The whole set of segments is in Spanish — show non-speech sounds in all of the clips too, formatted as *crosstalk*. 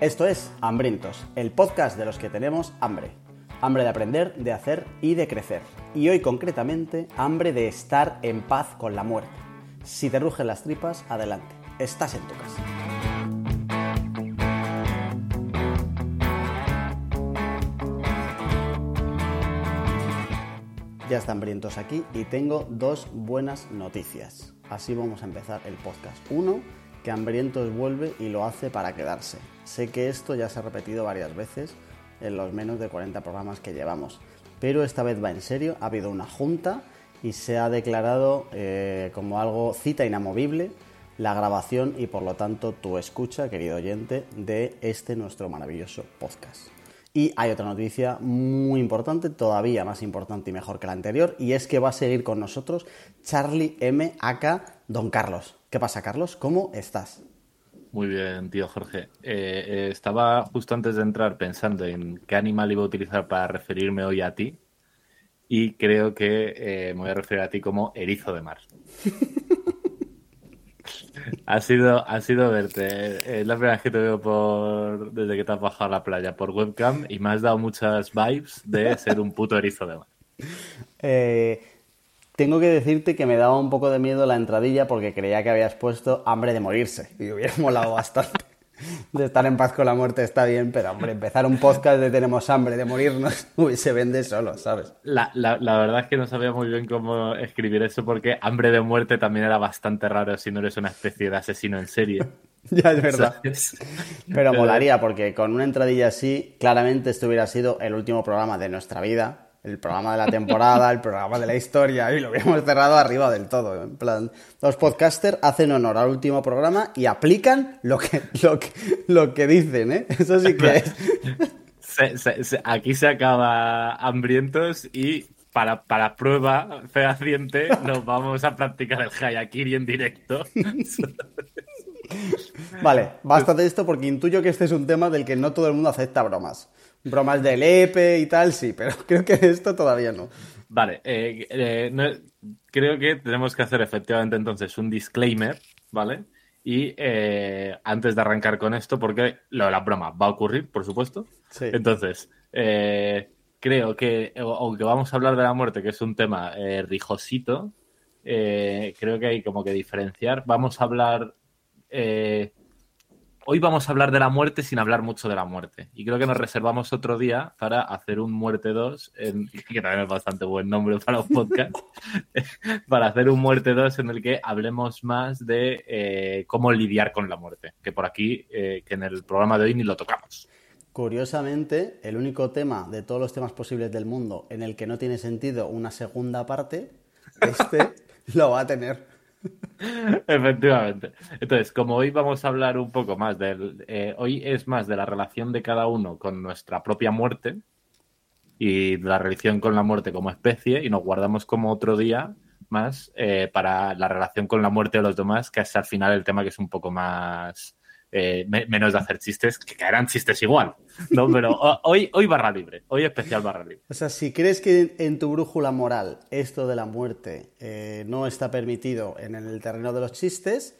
Esto es Hambrientos, el podcast de los que tenemos hambre. Hambre de aprender, de hacer y de crecer. Y hoy concretamente, hambre de estar en paz con la muerte. Si te rugen las tripas, adelante. Estás en tu casa. Ya están hambrientos aquí y tengo dos buenas noticias. Así vamos a empezar el podcast. Uno, que Hambrientos vuelve y lo hace para quedarse. Sé que esto ya se ha repetido varias veces en los menos de 40 programas que llevamos, pero esta vez va en serio, ha habido una junta y se ha declarado eh, como algo cita inamovible la grabación y por lo tanto tu escucha, querido oyente, de este nuestro maravilloso podcast. Y hay otra noticia muy importante, todavía más importante y mejor que la anterior, y es que va a seguir con nosotros Charlie M. Aka Don Carlos. ¿Qué pasa, Carlos? ¿Cómo estás? Muy bien, tío Jorge. Eh, eh, estaba justo antes de entrar pensando en qué animal iba a utilizar para referirme hoy a ti y creo que eh, me voy a referir a ti como erizo de mar. *laughs* ha sido, ha sido verte. Es la primera vez que te veo por desde que te has bajado a la playa por webcam y me has dado muchas vibes de ser un puto erizo de mar. *laughs* Eh, tengo que decirte que me daba un poco de miedo la entradilla porque creía que habías puesto hambre de morirse y hubiera *laughs* molado bastante. De estar en paz con la muerte está bien, pero hombre, empezar un podcast de tenemos hambre de morirnos, *laughs* uy, se vende solo, ¿sabes? La, la, la, verdad es que no sabía muy bien cómo escribir eso porque hambre de muerte también era bastante raro si no eres una especie de asesino en serie. *laughs* ya es verdad. ¿Sabes? Pero molaría porque con una entradilla así, claramente esto hubiera sido el último programa de nuestra vida el programa de la temporada, el programa de la historia, y lo hubiéramos cerrado arriba del todo. En plan, los podcasters hacen honor al último programa y aplican lo que, lo que, lo que dicen, ¿eh? Eso sí que es. Se, se, se, aquí se acaba hambrientos y para, para prueba fehaciente nos vamos a practicar el Hayakiri en directo. Vale, basta de esto porque intuyo que este es un tema del que no todo el mundo acepta bromas bromas del EPE y tal, sí, pero *laughs* creo que esto todavía no. Vale, eh, eh, no, creo que tenemos que hacer efectivamente entonces un disclaimer, ¿vale? Y eh, antes de arrancar con esto, porque lo de la broma va a ocurrir, por supuesto. Sí. Entonces, eh, creo que, aunque vamos a hablar de la muerte, que es un tema eh, rijosito, creo que hay como que diferenciar. Vamos a hablar hoy vamos a hablar de la muerte sin hablar mucho de la muerte. Y creo que nos reservamos otro día para hacer un Muerte 2, en, *laughs* que también es bastante buen nombre para un podcast, *laughs* para hacer un Muerte 2 en el que hablemos más de eh, cómo lidiar con la muerte, que por aquí, eh, que en el programa de hoy ni lo tocamos. Curiosamente, el único tema de todos los temas posibles del mundo en el que no tiene sentido una segunda parte, este *laughs* lo va a tener. Efectivamente. Entonces, como hoy vamos a hablar un poco más del. Eh, hoy es más de la relación de cada uno con nuestra propia muerte y la relación con la muerte como especie, y nos guardamos como otro día más eh, para la relación con la muerte de los demás, que es al final el tema que es un poco más eh, menos de hacer chistes, que caerán chistes igual, ¿no? Pero hoy, hoy barra libre, hoy especial barra libre. O sea, si crees que en tu brújula moral esto de la muerte eh, no está permitido en el terreno de los chistes,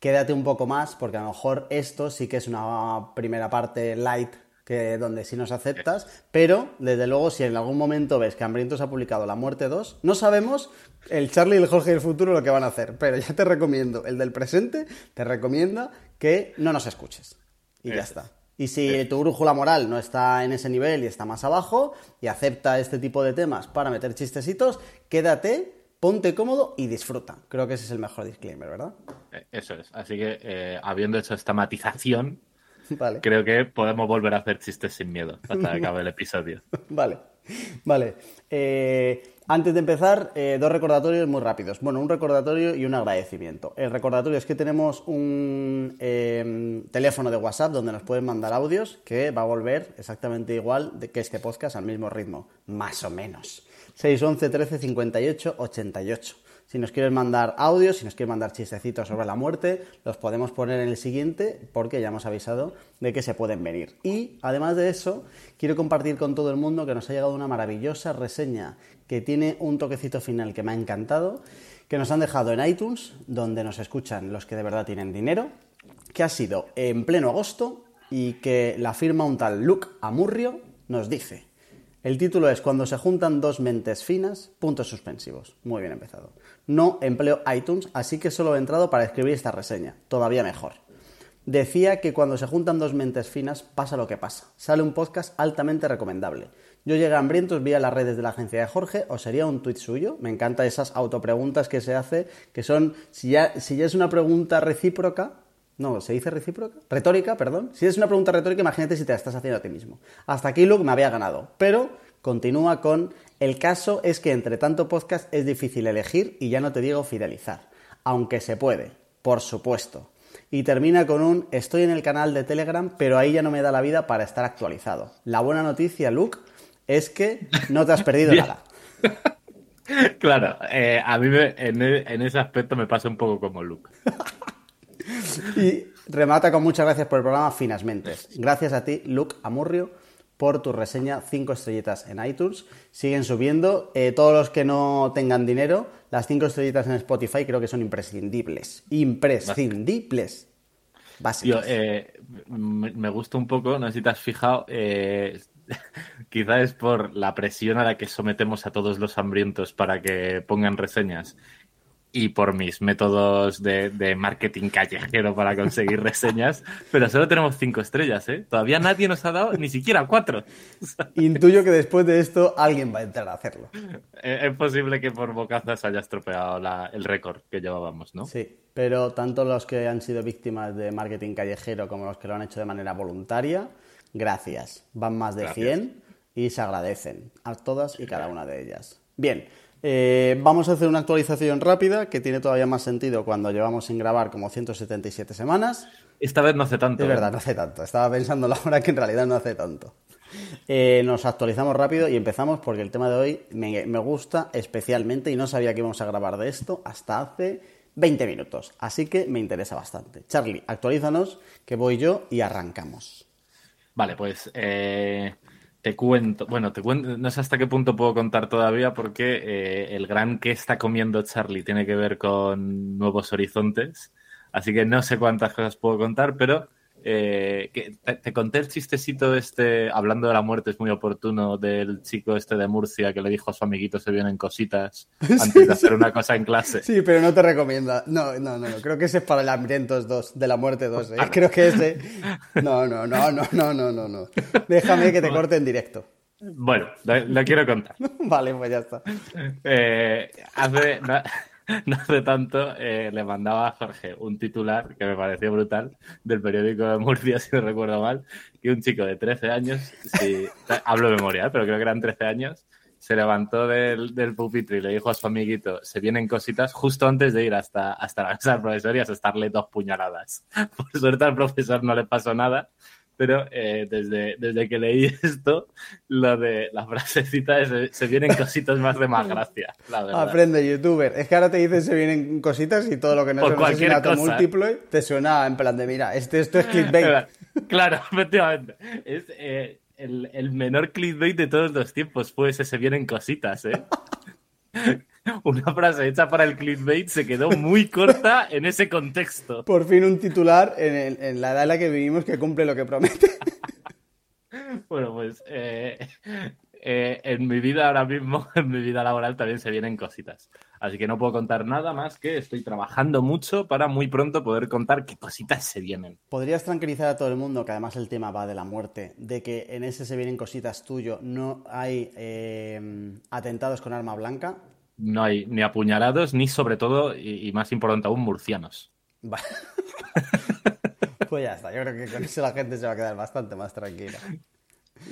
quédate un poco más, porque a lo mejor esto sí que es una primera parte light que donde sí nos aceptas, pero desde luego si en algún momento ves que Hambrientos ha publicado La Muerte 2, no sabemos el Charlie y el Jorge del futuro lo que van a hacer, pero ya te recomiendo, el del presente te recomienda que no nos escuches. Y ya está. Y si tu brújula moral no está en ese nivel y está más abajo y acepta este tipo de temas para meter chistecitos, quédate, ponte cómodo y disfruta. Creo que ese es el mejor disclaimer, ¿verdad? Eso es. Así que, eh, habiendo hecho esta matización, *laughs* Vale. Creo que podemos volver a hacer chistes sin miedo hasta que acabe el episodio. *laughs* vale, vale. Eh, antes de empezar, eh, dos recordatorios muy rápidos. Bueno, un recordatorio y un agradecimiento. El recordatorio es que tenemos un eh, teléfono de WhatsApp donde nos pueden mandar audios que va a volver exactamente igual que este podcast al mismo ritmo, más o menos. 611 13 58 88. Si nos quieres mandar audios, si nos quieres mandar chistecitos sobre la muerte, los podemos poner en el siguiente porque ya hemos avisado de que se pueden venir. Y además de eso, quiero compartir con todo el mundo que nos ha llegado una maravillosa reseña que tiene un toquecito final que me ha encantado, que nos han dejado en iTunes, donde nos escuchan los que de verdad tienen dinero, que ha sido en pleno agosto y que la firma un tal Luke Amurrio nos dice. El título es Cuando se juntan dos mentes finas, puntos suspensivos. Muy bien empezado. No empleo iTunes, así que solo he entrado para escribir esta reseña. Todavía mejor. Decía que cuando se juntan dos mentes finas pasa lo que pasa. Sale un podcast altamente recomendable. Yo llegué a hambrientos vía las redes de la agencia de Jorge, o sería un tuit suyo. Me encanta esas autopreguntas que se hace, que son, si ya, si ya es una pregunta recíproca, no, ¿se dice recíproca? Retórica, perdón. Si es una pregunta retórica, imagínate si te la estás haciendo a ti mismo. Hasta aquí Luke me había ganado. Pero continúa con, el caso es que entre tanto podcast es difícil elegir y ya no te digo fidelizar. Aunque se puede, por supuesto. Y termina con un, estoy en el canal de Telegram, pero ahí ya no me da la vida para estar actualizado. La buena noticia, Luke, es que no te has perdido *laughs* nada. *laughs* Claro, eh, a mí en, en ese aspecto me pasa un poco como Luke. *laughs* Y remata con muchas gracias por el programa Finas Mentes. Gracias a ti, Luke Amurrio, por tu reseña 5 estrellitas en iTunes. Siguen subiendo. Eh, todos los que no tengan dinero, las 5 estrellitas en Spotify creo que son imprescindibles. Imprescindibles. Básicas. Eh, me gusta un poco, no sé si te has fijado, eh, *laughs* quizá es por la presión a la que sometemos a todos los hambrientos para que pongan reseñas y por mis métodos de, marketing callejero para conseguir *laughs* reseñas, pero solo tenemos cinco estrellas, ¿eh? Todavía nadie nos ha dado ni siquiera cuatro. *laughs* Intuyo que después de esto alguien va a entrar a hacerlo. Es posible que por bocazas haya estropeado el récord que llevábamos, ¿no? Sí, pero tanto los que han sido víctimas de marketing callejero como los que lo han hecho de manera voluntaria, gracias. Van más de 100 y se agradecen a todas y cada una de ellas. Bien, eh, vamos a hacer una actualización rápida que tiene todavía más sentido cuando llevamos sin grabar como 177 semanas. Esta vez no hace tanto. Es verdad, ¿eh? no hace tanto. Estaba pensando la hora que en realidad no hace tanto. Eh, nos actualizamos rápido y empezamos porque el tema de hoy me, me, gusta especialmente y no sabía que íbamos a grabar de esto hasta hace 20 minutos. Así que me interesa bastante. Charlie, actualízanos que voy yo y arrancamos. Vale, pues te cuento, bueno, te cuento, no sé hasta qué punto puedo contar todavía porque eh, el gran que está comiendo Charlie tiene que ver con nuevos horizontes, así que no sé cuántas cosas puedo contar, pero eh, que te, conté el chistecito este, hablando de la muerte, es muy oportuno, del chico este de Murcia que le dijo a su amiguito se vienen cositas *laughs* antes de hacer una cosa en clase. Sí, pero no te recomienda. No, no, no, creo que ese es para el hambrientos 2, de la muerte 2. ¿eh? Creo que ese... No, no, no, no, no, no, no, no. Déjame que te corte en directo. Bueno, lo, quiero contar. *laughs* vale, pues ya está. Eh, hace... *laughs* no hace tanto eh, le mandaba a Jorge un titular que me pareció brutal del periódico de Murcia, *laughs* si no recuerdo mal, que un chico de 13 años, si, hablo de memoria, pero creo que eran 13 años, se levantó del, del pupitre y le dijo a su amiguito, se vienen cositas, justo antes de ir hasta, hasta la *laughs* casa del profesor y asestarle dos puñaladas. Por suerte al profesor no le pasó nada, pero eh, desde, desde que leí *laughs* esto, lo de la frasecita es, se vienen cositas más de más gracia. Aprende, youtuber. Es que ahora te dicen se vienen cositas y todo lo que no es un asesinato múltiplo te suena en plan de, mira, este, esto es clickbait. *laughs* Claro, efectivamente. Es eh, el, el menor clickbait de todos los tiempos, pues se vienen cositas, ¿eh? *laughs* una frase hecha para el clickbait se quedó muy corta en ese contexto. Por fin un titular en, la edad en la que vivimos que cumple lo que promete. *laughs* bueno, pues eh, eh, en mi vida ahora mismo, *laughs* en mi vida laboral también se vienen cositas. Así que no puedo contar nada más que estoy trabajando mucho para muy pronto poder contar qué cositas se vienen. ¿Podrías tranquilizar a todo el mundo, que además el tema va de la muerte, de que en ese se vienen cositas tuyo, no hay eh, atentados con arma blanca? No hay ni apuñalados, ni sobre todo, y, más importante aún, murcianos. *laughs* pues ya está, yo creo que con eso la gente se va a quedar bastante más tranquila.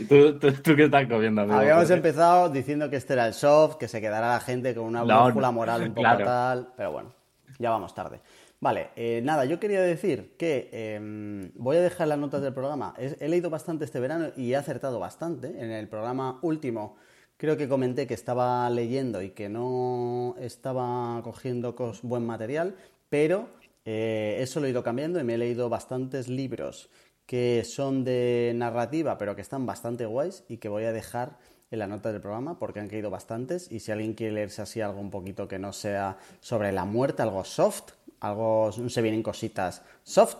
¿Tú, tú, qué estás comiendo? Amigo? Habíamos empezado diciendo que este era el soft, que se quedará la gente con una brújula moral un poco tal, pero bueno, ya vamos tarde. Vale, eh, nada, yo quería decir que em, voy a dejar las notas del programa. he, leído bastante este verano y he acertado bastante. En el programa último creo que comenté que estaba leyendo y que no estaba cogiendo buen material, pero eh, eso lo he ido cambiando y me he leído bastantes libros que son de narrativa, pero que están bastante guays y que voy a dejar en la nota del programa porque han caído bastantes y si alguien quiere leerse así algo un poquito que no sea sobre la muerte, algo soft, algo se vienen cositas soft,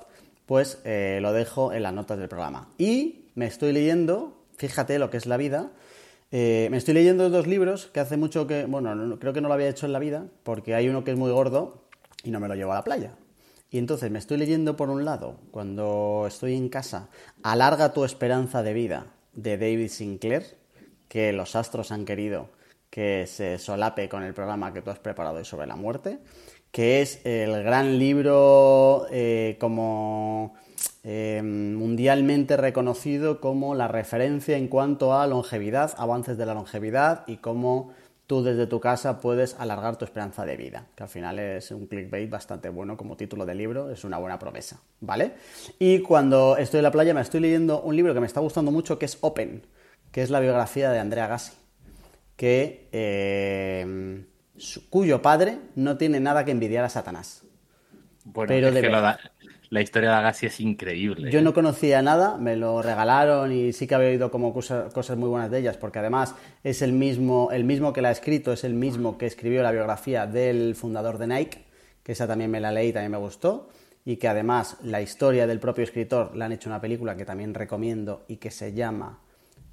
pues eh, lo dejo en las notas del programa. Y me estoy leyendo, fíjate lo que es la vida, eh, me estoy leyendo dos libros que hace mucho que, bueno, creo que no lo había hecho en la vida, porque hay uno que es muy gordo y no me lo llevo a la playa. Y entonces me estoy leyendo por un lado, cuando estoy en casa, Alarga tu esperanza de vida, de David Sinclair, que los astros han querido que se solape con el programa que tú has preparado hoy sobre la muerte, que es el gran libro eh, como eh, mundialmente reconocido como la referencia en cuanto a longevidad, avances de la longevidad y cómo tú desde tu casa puedes alargar tu esperanza de vida, que al final es un clickbait bastante bueno como título de libro, es una buena promesa, ¿vale? Y cuando estoy en la playa me estoy leyendo un libro que me está gustando mucho que es Open, que es la biografía de Andrea Gassi, que, eh, cuyo padre no tiene nada que envidiar a Satanás. Bueno, pero de verdad la historia de Agassi es increíble. Yo no conocía nada, me lo regalaron y sí que había oído como cosas, muy buenas de ellas, porque además es el mismo, el mismo que la ha escrito, es el mismo que escribió la biografía del fundador de Nike, que esa también me la leí, también me gustó, y que además la historia del propio escritor la han hecho una película que también recomiendo y que se llama,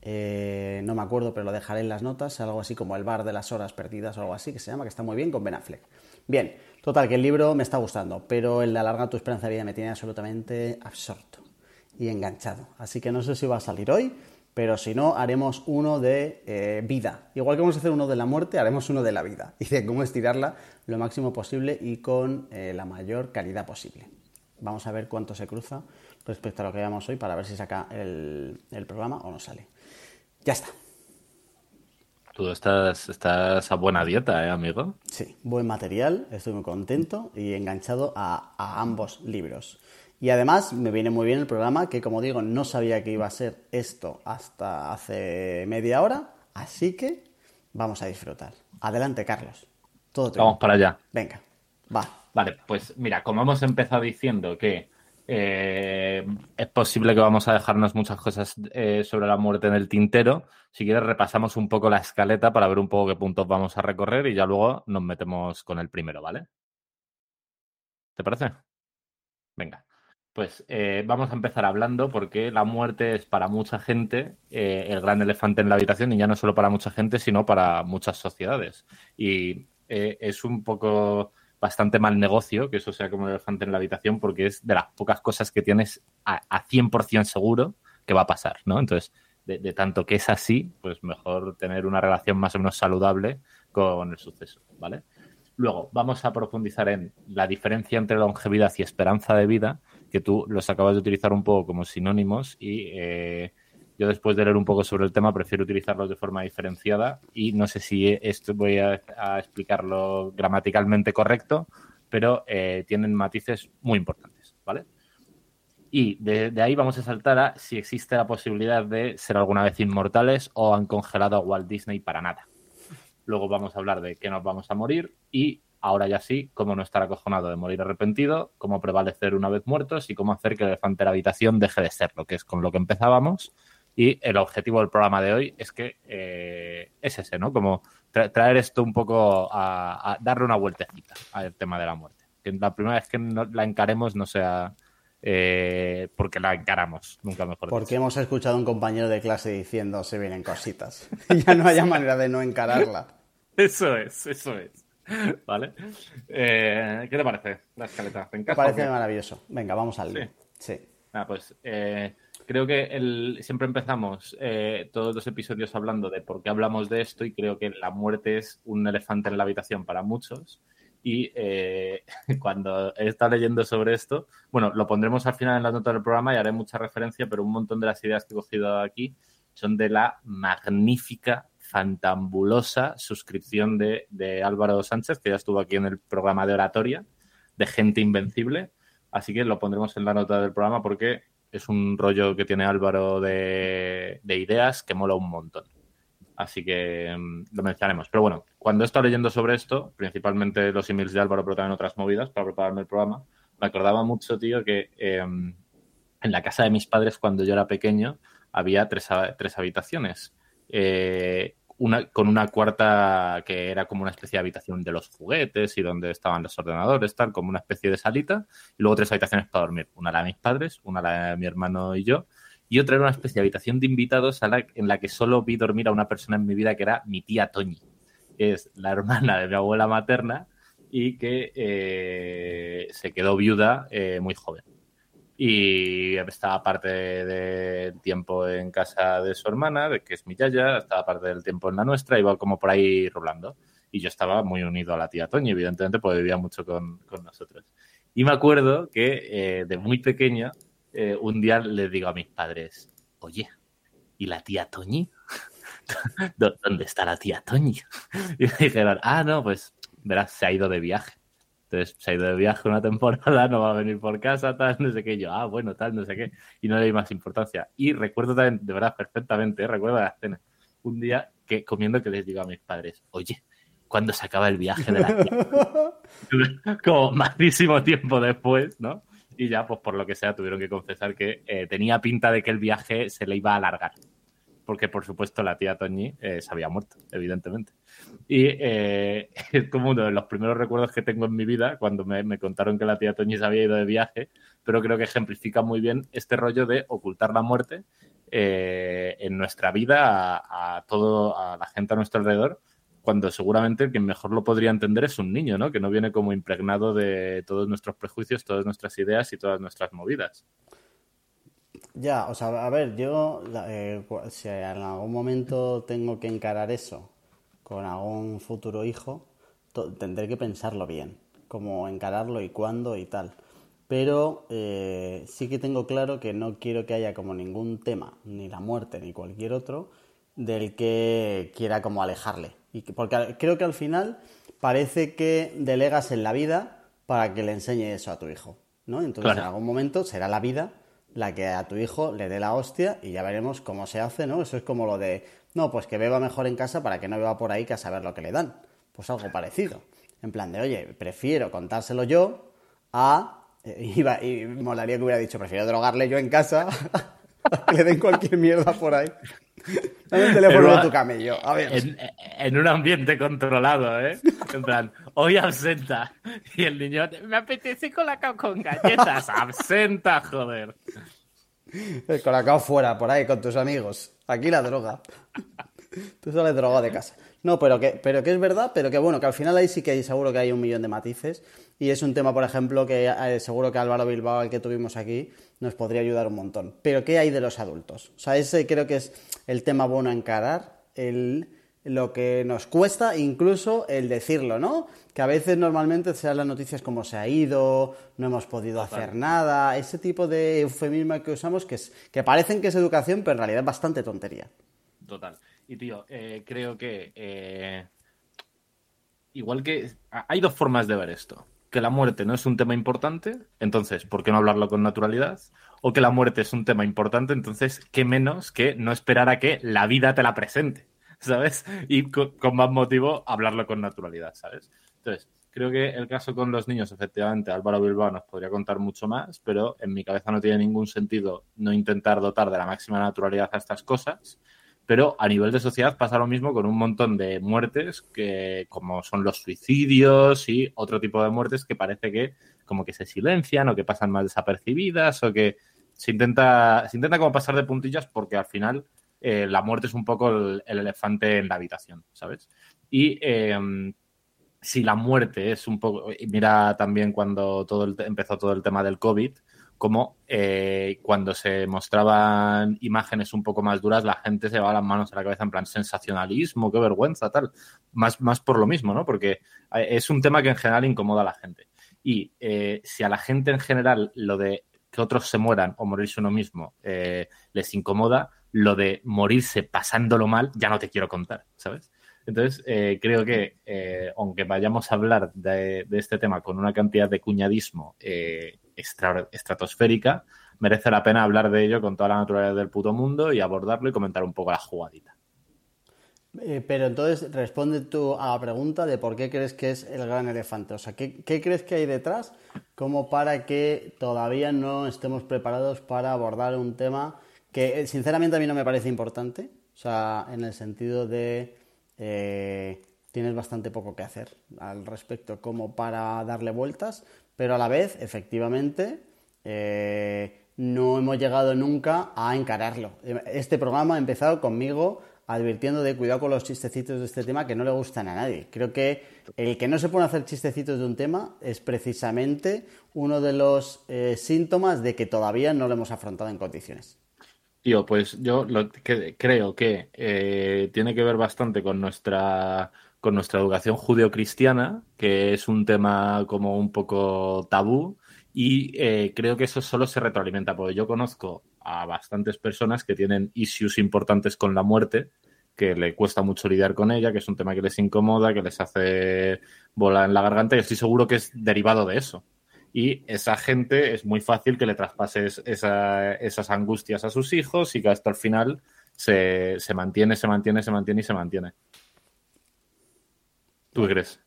eh, no me acuerdo, pero lo dejaré en las notas, algo así como El bar de las horas perdidas o algo así, que se llama, que está muy bien con Ben Affleck. Bien, Total, que el libro me está gustando, pero el de Alarga tu esperanza de vida me tiene absolutamente absorto y enganchado. Así que no sé si va a salir hoy, pero si no, haremos uno de eh, vida. Igual que vamos a hacer uno de la muerte, haremos uno de la vida *laughs* y de cómo estirarla lo máximo posible y con eh, la mayor calidad posible. Vamos a ver cuánto se cruza respecto a lo que veamos hoy para ver si saca el programa o no sale. Ya está. Tú estás, estás a buena dieta, ¿eh, amigo? Sí, buen material, estoy muy contento y enganchado a, ambos libros. Y además me viene muy bien el programa, que como digo, no sabía que iba a ser esto hasta hace media hora, así que vamos a disfrutar. Adelante, Carlos. Todo Vamos para allá. Venga, va. Vale, pues mira, como hemos empezado diciendo que eh, es posible que vamos a dejarnos muchas cosas eh, sobre la muerte en el tintero. Si quieres, repasamos un poco la escaleta para ver un poco qué puntos vamos a recorrer y ya luego nos metemos con el primero, ¿vale? ¿Te parece? Venga. Pues eh, vamos a empezar hablando porque la muerte es para mucha gente el gran elefante en la habitación y ya no solo para mucha gente, sino para muchas sociedades. Y es un poco bastante mal negocio que eso sea como el elefante en la habitación porque es de las pocas cosas que tienes a, 100% seguro que va a pasar, ¿no? Entonces, de, tanto que es así, pues mejor tener una relación más o menos saludable con el suceso, ¿vale? Luego, vamos a profundizar en la diferencia entre longevidad y esperanza de vida, que tú los acabas de utilizar un poco como sinónimos y eh, yo después de leer un poco sobre el tema prefiero utilizarlos de forma diferenciada y no sé si esto voy a, explicarlo gramaticalmente correcto, pero eh, tienen matices muy importantes, ¿vale? Y de, ahí vamos a saltar a si existe la posibilidad de ser alguna vez inmortales o han congelado a Walt Disney para nada. Luego vamos a hablar de qué nos vamos a morir y ahora ya sí, cómo no estar acojonado de morir arrepentido, cómo prevalecer una vez muertos y cómo hacer que el elefante de la habitación deje de serlo, que es con lo que empezábamos y el objetivo del programa de hoy es que eh, es ese, ¿no? Como traer esto un poco a, darle una vueltecita al tema de la muerte. Que la primera vez que la encaremos no sea eh, porque la encaramos, nunca mejor Porque hemos escuchado a un compañero de clase diciendo se vienen cositas. *laughs* ya no haya manera de no encararla. Eso es, eso es. ¿Vale? Eh, ¿Qué te parece la escaleta? Me parece maravilloso. Venga, vamos al Sí. sí. Ah, pues creo que el, siempre empezamos eh, todos los episodios hablando de por qué hablamos de esto y creo que la muerte es un elefante en la habitación para muchos. Y eh, *laughs* cuando he estado leyendo sobre esto, bueno, lo pondremos al final en la nota del programa y haré mucha referencia, pero un montón de las ideas que he cogido aquí son de la magnífica, fantambulosa suscripción de, de Álvaro Sánchez, que ya estuvo aquí en el programa de oratoria, de Gente Invencible. Así que lo pondremos en la nota del programa porque es un rollo que tiene Álvaro de, ideas que mola un montón. Así que mm, lo mencionaremos. Pero bueno, cuando he estado leyendo sobre esto, principalmente los emails de Álvaro, pero también otras movidas para prepararme el programa, me acordaba mucho, tío, que em, en la casa de mis padres, cuando yo era pequeño, había tres, tres habitaciones. Eh, una, con una cuarta que era como una especie de habitación de los juguetes y donde estaban los ordenadores, tal, como una especie de salita, y luego tres habitaciones para dormir. Una la de mis padres, una la de mi hermano y yo, y otra era una especie de habitación de invitados en la que solo vi dormir a una persona en mi vida que era mi tía Toñi, que es la hermana de mi abuela materna y que eh, se quedó viuda eh, muy joven y estaba parte del tiempo en casa de su hermana, de que es mi yaya, estaba parte del tiempo en la nuestra, iba como por ahí rolando. Y yo estaba muy unido a la tía Toñi, evidentemente, porque vivía mucho con, nosotros. Y me acuerdo que eh, de muy pequeño, eh, un día le digo a mis padres, oye, ¿y la tía Toñi? *laughs* ¿Dónde está la tía Toñi? *laughs* Y me dijeron, ah, no, pues verás, se ha ido de viaje. Entonces se ha ido de viaje una *laughs* temporada, no va a venir por casa, tal, no sé qué. Yo, ah, bueno, tal, no sé qué. Y no le di más importancia. Y recuerdo también, de verdad, perfectamente, ¿eh? recuerdo la escena. Un día que comiendo que les digo a mis padres, oye, ¿cuándo se acaba el viaje de la? *laughs* Como muchísimo tiempo después, ¿no? Y ya, pues por lo que sea, tuvieron que confesar que eh, tenía pinta de que el viaje se le iba a alargar porque por supuesto la tía Toñi eh, se había muerto, evidentemente. Y eh, *laughs* es como uno de los primeros recuerdos que tengo en mi vida cuando me, contaron que la tía Toñi se había ido de viaje, pero creo que ejemplifica muy bien este rollo de ocultar la muerte eh, en nuestra vida a, a, todo, a la gente a nuestro alrededor, cuando seguramente quien mejor lo podría entender es un niño, ¿no? Que no viene como impregnado de todos nuestros prejuicios, todas nuestras ideas y todas nuestras movidas. Ya, o sea, a ver, yo eh, si en algún momento tengo que encarar eso con algún futuro hijo, tendré que pensarlo bien, cómo encararlo y cuándo y tal. Pero eh, sí que tengo claro que no quiero que haya como ningún tema, ni la muerte, ni cualquier otro, del que quiera como alejarle. Y porque creo que al final parece que delegas en la vida para que le enseñe eso a tu hijo, ¿no? Entonces en algún momento será la vida la que a tu hijo le dé la hostia y ya veremos cómo se hace, ¿no? Eso es como lo de, no, pues que beba mejor en casa para que no beba por ahí que a saber lo que le dan. Pues algo parecido. En plan de, oye, prefiero contárselo yo a... Eh, *laughs* iba, y molaría que hubiera dicho, prefiero drogarle yo en casa *laughs* que *laughs* le den cualquier mierda por ahí. *laughs* Dame el teléfono de tu camello. A ver. En, un ambiente controlado, ¿eh? En plan, hoy absenta. Y el niño, me apetece colacao con galletas. *laughs* Absenta, joder. El colacao fuera, por ahí, con tus amigos. Aquí la droga. Tú sales drogado de casa. No, pero que, pero que es verdad, pero que bueno, que al final ahí sí que hay, seguro que hay un millón de matices. Y es un tema, por ejemplo, que eh, seguro que Álvaro Bilbao, el que tuvimos aquí, nos podría ayudar un montón. Pero ¿qué hay de los adultos? O sea, ese creo que es el tema bueno a encarar, el, lo que nos cuesta, incluso el decirlo, ¿no? Que a veces normalmente se dan las noticias como se ha ido, no hemos podido hacer nada, ese tipo de eufemismo que usamos que, es, que parecen que es educación, pero en realidad es bastante tontería. Total. Y tío, eh, creo que eh, igual que hay dos formas de ver esto. Que la muerte no es un tema importante, entonces, ¿por qué no hablarlo con naturalidad? O que la muerte es un tema importante, entonces, ¿qué menos que no esperar a que la vida te la presente? *laughs* ¿Sabes? Y con, más motivo hablarlo con naturalidad, ¿sabes? Entonces, creo que el caso con los niños, efectivamente, Álvaro Bilbao nos podría contar mucho más, pero en mi cabeza no tiene ningún sentido no intentar dotar de la máxima naturalidad a estas cosas pero a nivel de sociedad pasa lo mismo con un montón de muertes que como son los suicidios y otro tipo de muertes que parece que como que se silencian o que pasan más desapercibidas o que se intenta se intenta como pasar de puntillas porque al final eh, la muerte es un poco el, elefante en la habitación, ¿sabes? Y em, si la muerte es un poco mira también cuando todo empezó todo el tema del COVID como eh, cuando se mostraban imágenes un poco más duras, la gente se llevaba las manos a la cabeza en plan sensacionalismo, qué vergüenza, tal. Más, más por lo mismo, ¿no? Porque eh, es un tema que en general incomoda a la gente. Y eh, si a la gente en general lo de que otros se mueran o morirse uno mismo les incomoda, lo de morirse pasándolo mal ya no te quiero contar, ¿sabes? Entonces, creo que aunque vayamos a hablar de, de, este tema con una cantidad de cuñadismo estratosférica, merece la pena hablar de ello con toda la naturaleza del puto mundo y abordarlo y comentar un poco la jugadita. Eh, pero entonces responde tú a la pregunta de por qué crees que es el gran elefante. O sea, ¿qué, crees que hay detrás como para que todavía no estemos preparados para abordar un tema que eh, sinceramente a mí no me parece importante? O sea, en el sentido de eh, tienes bastante poco que hacer al respecto como para darle vueltas, pero a la vez, efectivamente, eh, no hemos llegado nunca a encararlo. Este programa ha empezado conmigo advirtiendo de cuidado con los chistecitos de este tema que no le gustan a nadie. Creo que el que no se pone a hacer chistecitos de un tema es precisamente uno de los eh, síntomas de que todavía no lo hemos afrontado en condiciones. Tío, pues yo creo que eh, tiene que ver bastante con nuestra con nuestra educación judeocristiana, que es un tema como un poco tabú, y eh, creo que eso solo se retroalimenta, porque yo conozco a bastantes personas que tienen issues importantes con la muerte, que le cuesta mucho lidiar con ella, que es un tema que les incomoda, que les hace bola en la garganta, y estoy seguro que es derivado de eso. Y esa gente es muy fácil que le traspases esas angustias a sus hijos y que hasta el final se, se mantiene, se mantiene, se mantiene y se mantiene. ¿Tú qué crees?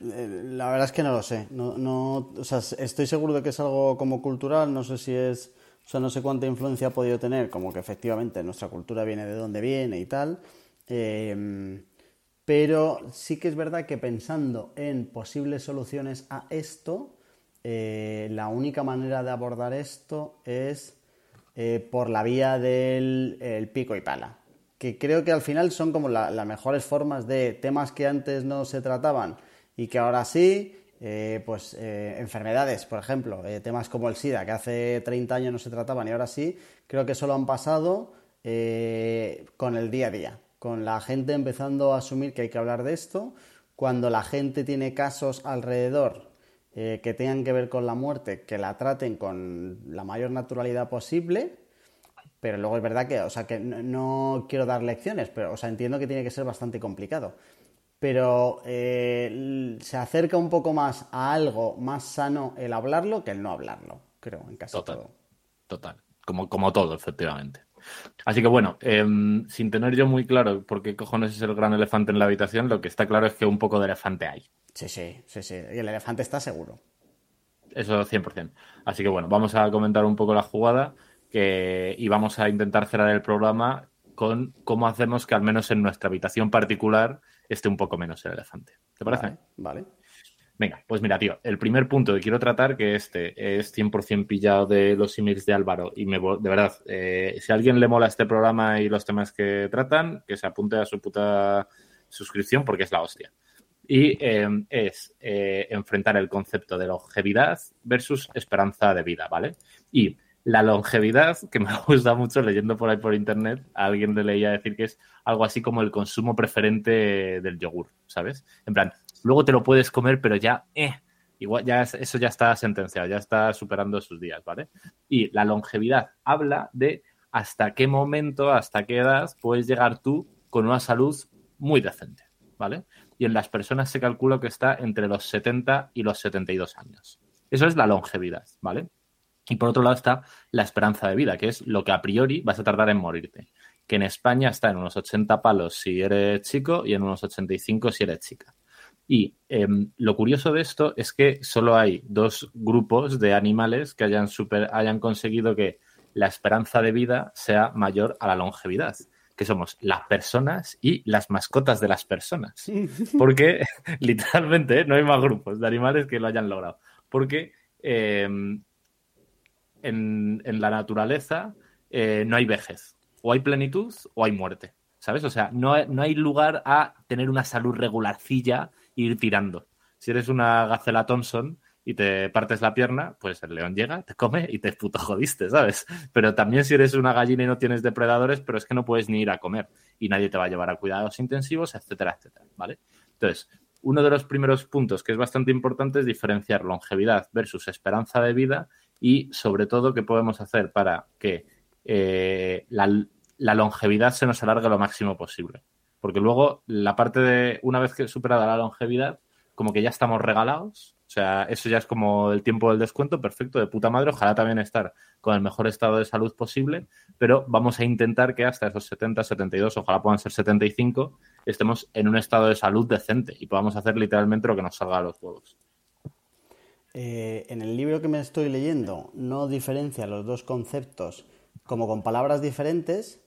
La verdad es que no lo sé. No, o sea, estoy seguro de que es algo como cultural. No sé si es. O sea, no sé cuánta influencia ha podido tener. Como que efectivamente nuestra cultura viene de donde viene y tal. Em, pero sí que es verdad que pensando en posibles soluciones a esto, eh, la única manera de abordar esto es eh, por la vía del pico y pala. Que creo que al final son como las mejores formas de temas que antes no se trataban y que ahora sí, eh, pues eh, enfermedades, por ejemplo, eh, temas como el SIDA, que hace 30 años no se trataban y ahora sí, creo que solo han pasado con el día a día, con la gente empezando a asumir que hay que hablar de esto, cuando la gente tiene casos alrededor que tengan que ver con la muerte, que la traten con la mayor naturalidad posible, pero luego es verdad que, o sea, que no, no quiero dar lecciones, pero, o sea, entiendo que tiene que ser bastante complicado pero eh, se acerca un poco más a algo más sano el hablarlo que el no hablarlo, creo, en casi total, todo. Total, como, como todo, efectivamente. Así que bueno, em, sin tener yo muy claro por qué cojones es el gran elefante en la habitación, lo que está claro es que un poco de elefante hay. Sí, sí, sí, sí. Y el elefante está seguro. Eso 100%. Así que bueno, vamos a comentar un poco la jugada que, y vamos a intentar cerrar el programa con cómo hacemos que al menos en nuestra habitación particular esté un poco menos el elefante. ¿Te parece? Vale. Venga, pues mira, tío, el primer punto que quiero tratar, que este es 100% pillado de los emails de Álvaro, y me, de verdad, eh, si a alguien le mola este programa y los temas que tratan, que se apunte a su puta suscripción porque es la hostia. Y eh, es eh, enfrentar el concepto de longevidad versus esperanza de vida, ¿vale? Y la longevidad, que me *laughs* gusta mucho leyendo por ahí por internet, alguien le leía decir que es algo así como el consumo preferente del yogur, ¿sabes? En plan, luego te lo puedes comer, pero ya, eh, igual ya eso ya está sentenciado, ya está superando sus días, ¿vale? Y la longevidad habla de hasta qué momento, hasta qué edad puedes llegar tú con una salud muy decente, ¿vale? Y en las personas se calcula que está entre los 70 y los 72 años. Eso es la longevidad, ¿vale? Y por otro lado está la esperanza de vida, que es lo que a priori vas a tardar en morirte. Que en España está en unos 80 palos si eres chico y en unos 85 si eres chica. Y em, lo curioso de esto es que solo hay dos grupos de animales que hayan, super, hayan conseguido que la esperanza de vida sea mayor a la longevidad, que somos las personas y las mascotas de las personas. *laughs* Porque *laughs* literalmente no hay más grupos de animales que lo hayan logrado. Porque em, en, la naturaleza eh, no hay vejez. O hay plenitud o hay muerte. ¿Sabes? O sea, no, no hay lugar a tener una salud regularcilla e ir tirando. Si eres una gacela Thompson y te partes la pierna, pues el león llega, te come y te puto jodiste, ¿sabes? Pero también si eres una gallina y no tienes depredadores, pero es que no puedes ni ir a comer y nadie te va a llevar a cuidados intensivos, etcétera, etcétera, ¿vale? Entonces, uno de los primeros puntos que es bastante importante es diferenciar longevidad versus esperanza de vida y sobre todo qué podemos hacer para que eh, la, longevidad se nos alargue lo máximo posible. Porque luego la parte de, una vez que superada la longevidad, como que ya estamos regalados, o sea, eso ya es como el tiempo del descuento, perfecto, de puta madre, ojalá también estar con el mejor estado de salud posible, pero vamos a intentar que hasta esos 70, 72, ojalá puedan ser 75, estemos en un estado de salud decente y podamos hacer literalmente lo que nos salga a los huevos. Eh, en el libro que me estoy leyendo no diferencia los dos conceptos como con palabras diferentes,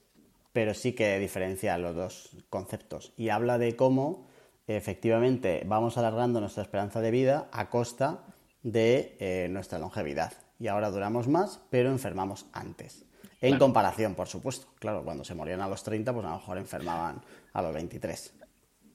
pero sí que diferencia los dos conceptos. Y habla de cómo efectivamente vamos alargando nuestra esperanza de vida a costa de eh, nuestra longevidad. Y ahora duramos más, pero enfermamos antes. En comparación, por supuesto. Claro, cuando se morían a los 30, pues a lo mejor enfermaban a los 23.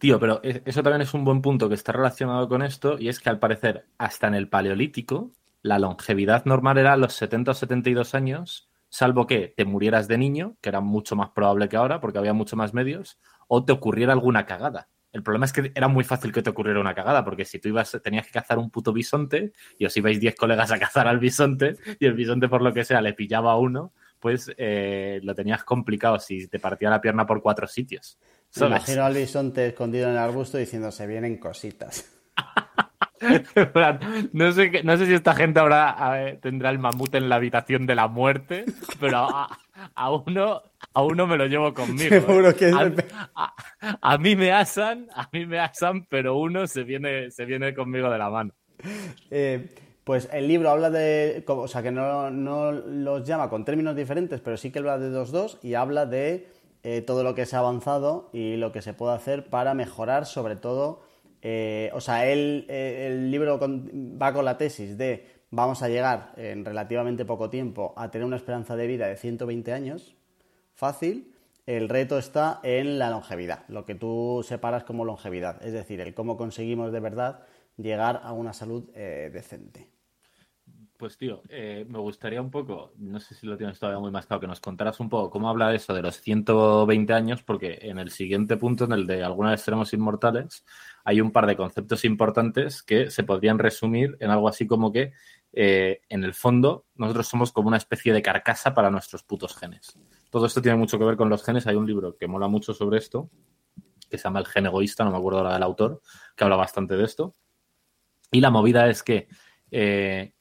Tío, pero e, eso también es un buen punto que está relacionado con esto, y es que al parecer, hasta en el Paleolítico, la longevidad normal era los 70 o 72 años, salvo que te murieras de niño, que era mucho más probable que ahora, porque había mucho más medios, o te ocurriera alguna cagada. El problema es que era muy fácil que te ocurriera una cagada, porque si tú ibas, tenías que cazar un puto bisonte y os ibais 10 colegas a cazar al bisonte y el bisonte por lo que sea le pillaba a uno, pues eh, lo tenías complicado si te partía la pierna por cuatro sitios. Me imagino al bisonte escondido en el arbusto diciendo se vienen cositas. *laughs* no, sé, no sé si esta gente ahora tendrá el mamut en la habitación de la muerte, pero a, uno, a uno me lo llevo conmigo. Seguro ¿eh? que a, mí me asan, a mí me asan, pero uno se viene, se viene conmigo de la mano. Eh, pues el libro habla de, o sea, que no, los llama con términos diferentes, pero sí que habla de dos dos y habla de eh, todo lo que se ha avanzado y lo que se puede hacer para mejorar, sobre todo eh, o sea, él, eh, el libro va con la tesis de vamos a llegar en relativamente poco tiempo a tener una esperanza de vida de 120 años, fácil. El reto está en la longevidad, lo que tú separas como longevidad, es decir, el cómo conseguimos de verdad llegar a una salud eh, decente. Pues tío, me gustaría un poco, no sé si lo tienes todavía muy más claro, que nos contaras un poco cómo habla eso de los 120 años, porque en el siguiente punto, en el de algunos extremos inmortales, hay un par de conceptos importantes que se podrían resumir en algo así como que, eh, en el fondo, nosotros somos como una especie de carcasa para nuestros putos genes. Todo esto tiene mucho que ver con los genes. Hay un libro que mola mucho sobre esto, que se llama El gen egoísta, no me acuerdo ahora del autor, que habla bastante de esto. Y la movida es que, eh,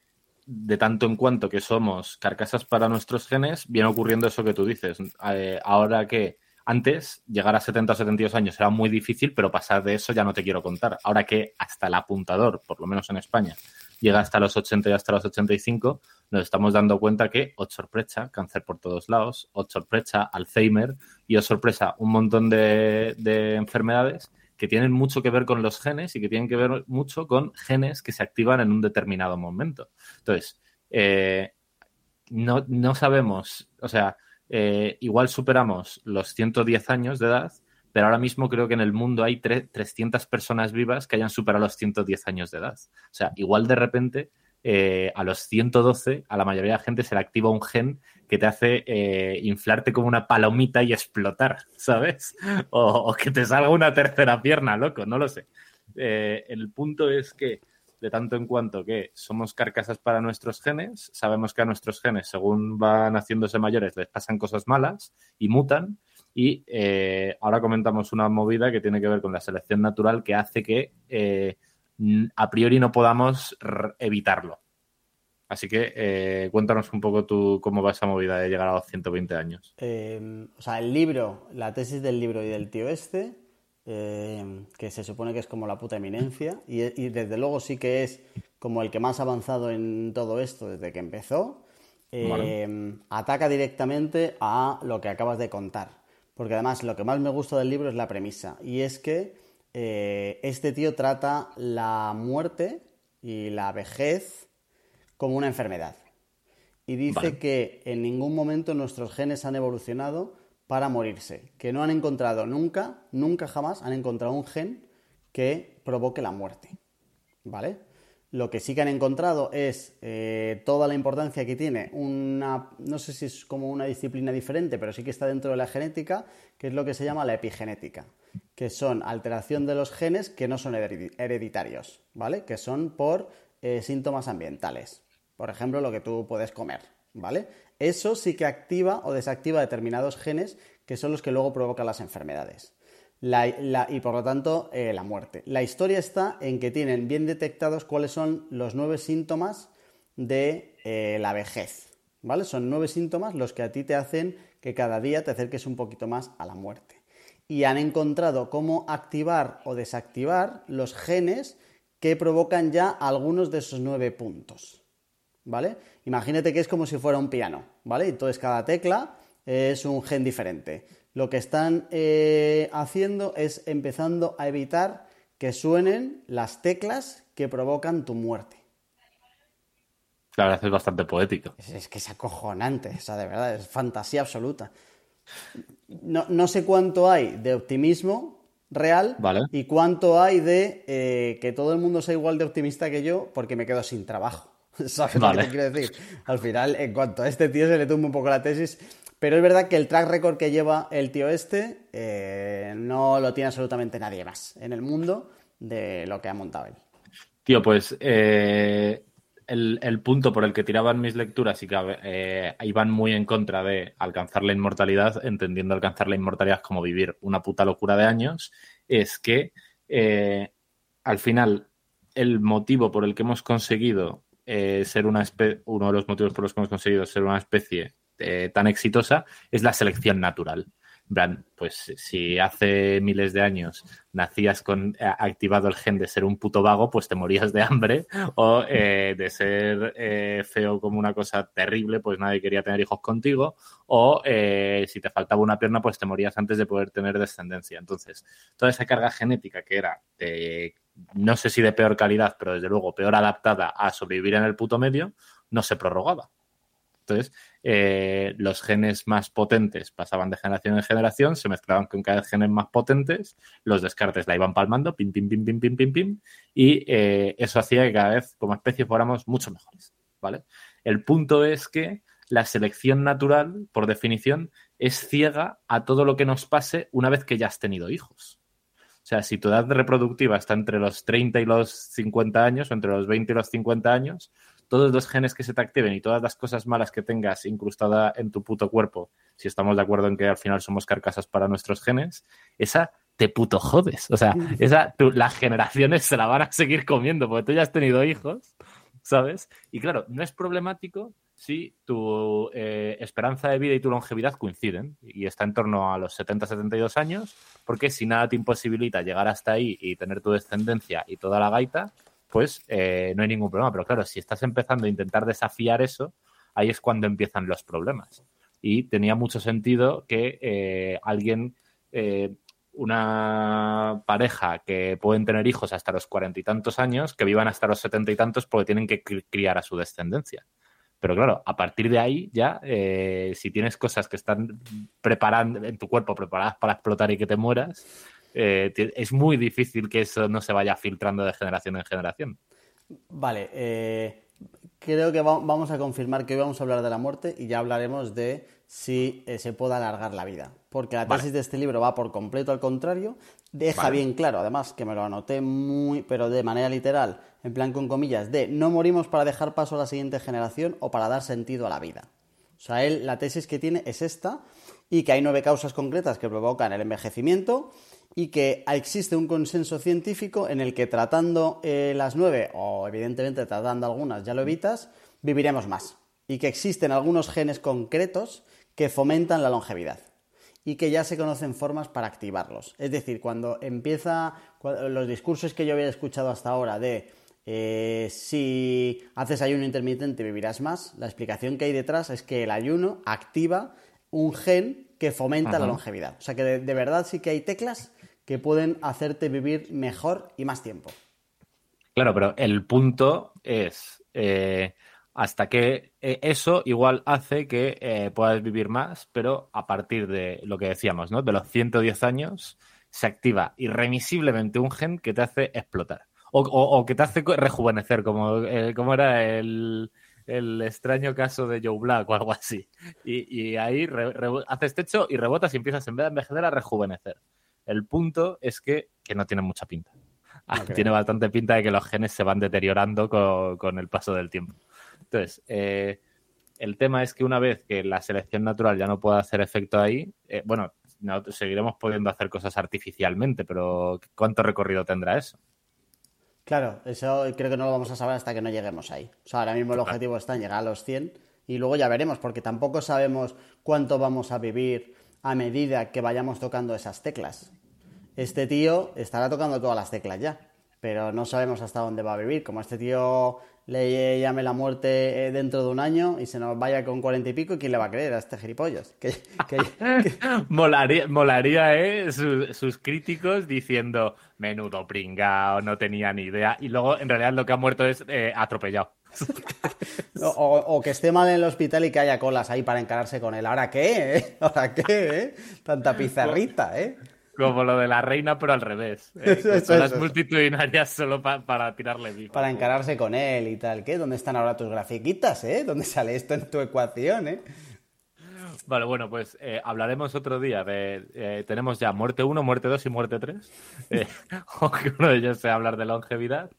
de tanto en cuanto que somos carcasas para nuestros genes, viene ocurriendo eso que tú dices. Eh, ahora que antes, llegar a 70 o 72 años era muy difícil, pero pasar de eso ya no te quiero contar. Ahora que hasta el apuntador, por lo menos en España, llega hasta los 80 y hasta los 85, nos estamos dando cuenta que, oh sorpresa, cáncer por todos lados, oh sorpresa, Alzheimer y, oh sorpresa, un montón de, enfermedades que tienen mucho que ver con los genes y que tienen que ver mucho con genes que se activan en un determinado momento. Entonces, eh, no, no sabemos, o sea, eh, igual superamos los 110 años de edad, pero ahora mismo creo que en el mundo hay 300 personas vivas que hayan superado los 110 años de edad. O sea, igual de repente eh, a los 112 a la mayoría de la gente se le activa un gen que te hace eh, inflarte como una palomita y explotar, ¿sabes? O, que te salga una tercera pierna, loco, no lo sé. el punto es que de tanto en cuanto que somos carcasas para nuestros genes, sabemos que a nuestros genes, según van haciéndose mayores, les pasan cosas malas y mutan. Y eh, ahora comentamos una movida que tiene que ver con la selección natural que hace que eh, a priori no podamos evitarlo. Así que eh, cuéntanos un poco tú cómo va esa movida de llegar a los 120 años. o sea, el libro, la tesis del libro y del tío este eh, que se supone que es como la puta eminencia, y, desde luego sí que es como el que más ha avanzado en todo esto desde que empezó, eh, ataca directamente a lo que acabas de contar. Porque además lo que más me gusta del libro es la premisa, y es que eh, este tío trata la muerte y la vejez como una enfermedad. Y dice que en ningún momento nuestros genes han evolucionado para morirse, que no han encontrado nunca, nunca jamás han encontrado un gen que provoque la muerte. ¿Vale? Lo que sí que han encontrado es eh, toda la importancia que tiene una, no sé si es como una disciplina diferente, pero sí que está dentro de la genética, que es lo que se llama la epigenética, que son alteración de los genes que no son hereditarios, ¿vale? Que son por eh, síntomas ambientales. Por ejemplo, lo que tú puedes comer, ¿vale? Eso sí que activa o desactiva determinados genes que son los que luego provocan las enfermedades. Y por lo tanto eh, la muerte. La historia está en que tienen bien detectados cuáles son los nueve síntomas de eh, la vejez. ¿Vale? Son nueve síntomas los que a ti te hacen que cada día te acerques un poquito más a la muerte. Y han encontrado cómo activar o desactivar los genes que provocan ya algunos de esos nueve puntos. ¿vale? Imagínate que es como si fuera un piano, ¿vale? Entonces cada tecla es un gen diferente. Lo que están eh, haciendo es empezando a evitar que suenen las teclas que provocan tu muerte. La verdad es bastante poético. Es, que es acojonante, o sea, de verdad, es fantasía absoluta. No, sé cuánto hay de optimismo real y cuánto hay de eh, que todo el mundo sea igual de optimista que yo porque me quedo sin trabajo. *laughs* ¿Sabes lo que quiero decir? Al final, en cuanto a este tío se le tumba un poco la tesis, pero es verdad que el track record que lleva el tío este eh, no lo tiene absolutamente nadie más en el mundo de lo que ha montado él. Tío, pues eh, el, punto por el que tiraban mis lecturas y que eh, iban muy en contra de alcanzar la inmortalidad, entendiendo alcanzar la inmortalidad como vivir una puta locura de años, es que al final el motivo por el que hemos conseguido ser una especie, uno de los motivos por los que hemos conseguido ser una especie tan exitosa es la selección natural pues si hace miles de años nacías con eh, activado el gen de ser un puto vago, pues te morías de hambre o eh, de ser eh, feo como una cosa terrible, pues nadie quería tener hijos contigo o si te faltaba una pierna, pues te morías antes de poder tener descendencia. Entonces, toda esa carga genética que era no sé si de peor calidad, pero desde luego peor adaptada a sobrevivir en el puto medio, no se prorrogaba. Entonces, eh, los genes más potentes pasaban de generación en generación, se mezclaban con cada vez genes más potentes, los descartes la iban palmando, pim, pim, pim, pim, pim, pim, pim, y eh, eso hacía que cada vez como especie fuéramos mucho mejores, ¿vale? El punto es que la selección natural, por definición, es ciega a todo lo que nos pase una vez que ya has tenido hijos. O sea, si tu edad reproductiva está entre los 30 y los 50 años, o entre los 20 y los 50 años, todos los genes que se te activen y todas las cosas malas que tengas incrustada en tu puto cuerpo, si estamos de acuerdo en que al final somos carcasas para nuestros genes, esa te puto jodes. O sea, esa, las generaciones se la van a seguir comiendo porque tú ya has tenido hijos, ¿sabes? Y claro, no es problemático si tu eh, esperanza de vida y tu longevidad coinciden y está en torno a los 70-72 años, porque si nada te imposibilita llegar hasta ahí y tener tu descendencia y toda la gaita, pues eh, no hay ningún problema. Pero claro, si estás empezando a intentar desafiar eso, ahí es cuando empiezan los problemas. Y tenía mucho sentido que eh, alguien, eh, una pareja que pueden tener hijos hasta los cuarenta y tantos años, que vivan hasta los setenta y tantos porque tienen que criar a su descendencia. Pero claro, a partir de ahí ya, si tienes cosas que están preparando en tu cuerpo, preparadas para explotar y que te mueras, eh, es muy difícil que eso no se vaya filtrando de generación en generación. Vale, eh, creo que vamos a confirmar que hoy vamos a hablar de la muerte y ya hablaremos de si eh, se puede alargar la vida. Porque la tesis de este libro va por completo al contrario. Deja bien claro, además, que me lo anoté muy, pero de manera literal, en plan con comillas, de no morimos para dejar paso a la siguiente generación o para dar sentido a la vida. O sea, él, la tesis que tiene es esta y que hay nueve causas concretas que provocan el envejecimiento y que existe un consenso científico en el que tratando eh, las nueve, o evidentemente tratando algunas ya lo evitas, viviremos más. Y que existen algunos genes concretos que fomentan la longevidad y que ya se conocen formas para activarlos. Es decir, cuando empieza los discursos que yo había escuchado hasta ahora de eh, si haces ayuno intermitente vivirás más, la explicación que hay detrás es que el ayuno activa un gen que fomenta la longevidad. O sea que de, verdad sí que hay teclas que pueden hacerte vivir mejor y más tiempo. Claro, pero el punto es eh, hasta que eh, eso igual hace que eh, puedas vivir más, pero a partir de lo que decíamos, ¿no? De los 110 años se activa irremisiblemente un gen que te hace explotar. O, que te hace rejuvenecer, como, como era el, extraño caso de Joe Black o algo así. Y, ahí haces techo y rebotas y empiezas en vez de envejecer a rejuvenecer. El punto es que, no tiene mucha pinta. Ah, *laughs* tiene bastante pinta de que los genes se van deteriorando con, el paso del tiempo. Entonces, eh, el tema es que una vez que la selección natural ya no pueda hacer efecto ahí, eh, bueno, seguiremos pudiendo hacer cosas artificialmente, pero ¿cuánto recorrido tendrá eso? Claro, eso creo que no lo vamos a saber hasta que no lleguemos ahí. O sea, ahora mismo el objetivo está en llegar a los 100 y luego ya veremos, porque tampoco sabemos cuánto vamos a vivir a medida que vayamos tocando esas teclas. Este tío estará tocando todas las teclas ya, pero no sabemos hasta dónde va a vivir. Como este tío le llame la muerte eh, dentro de un año y se nos vaya con cuarenta y pico, ¿quién le va a creer a este gilipollas? *laughs* Molaría, molaría, ¿eh? Sus, críticos diciendo, menudo pringao, no tenía ni idea. Y luego, en realidad, lo que ha muerto es eh, atropellado. *laughs* o, que esté mal en el hospital y que haya colas ahí para encararse con él. ¿Ahora qué? Eh? ¿Ahora qué? Eh? Tanta pizarrita, ¿eh? Como lo de la reina, pero al revés. ¿eh? las multitudinarias solo para tirarle vivo. Para encararse con él y tal. ¿Qué? ¿Dónde están ahora tus grafiquitas, eh? ¿Dónde sale esto en tu ecuación, eh? Vale, bueno, pues eh, hablaremos otro día de... Eh, tenemos ya muerte 1, muerte 2 y muerte 3. *laughs* que uno de ellos sea hablar de longevidad.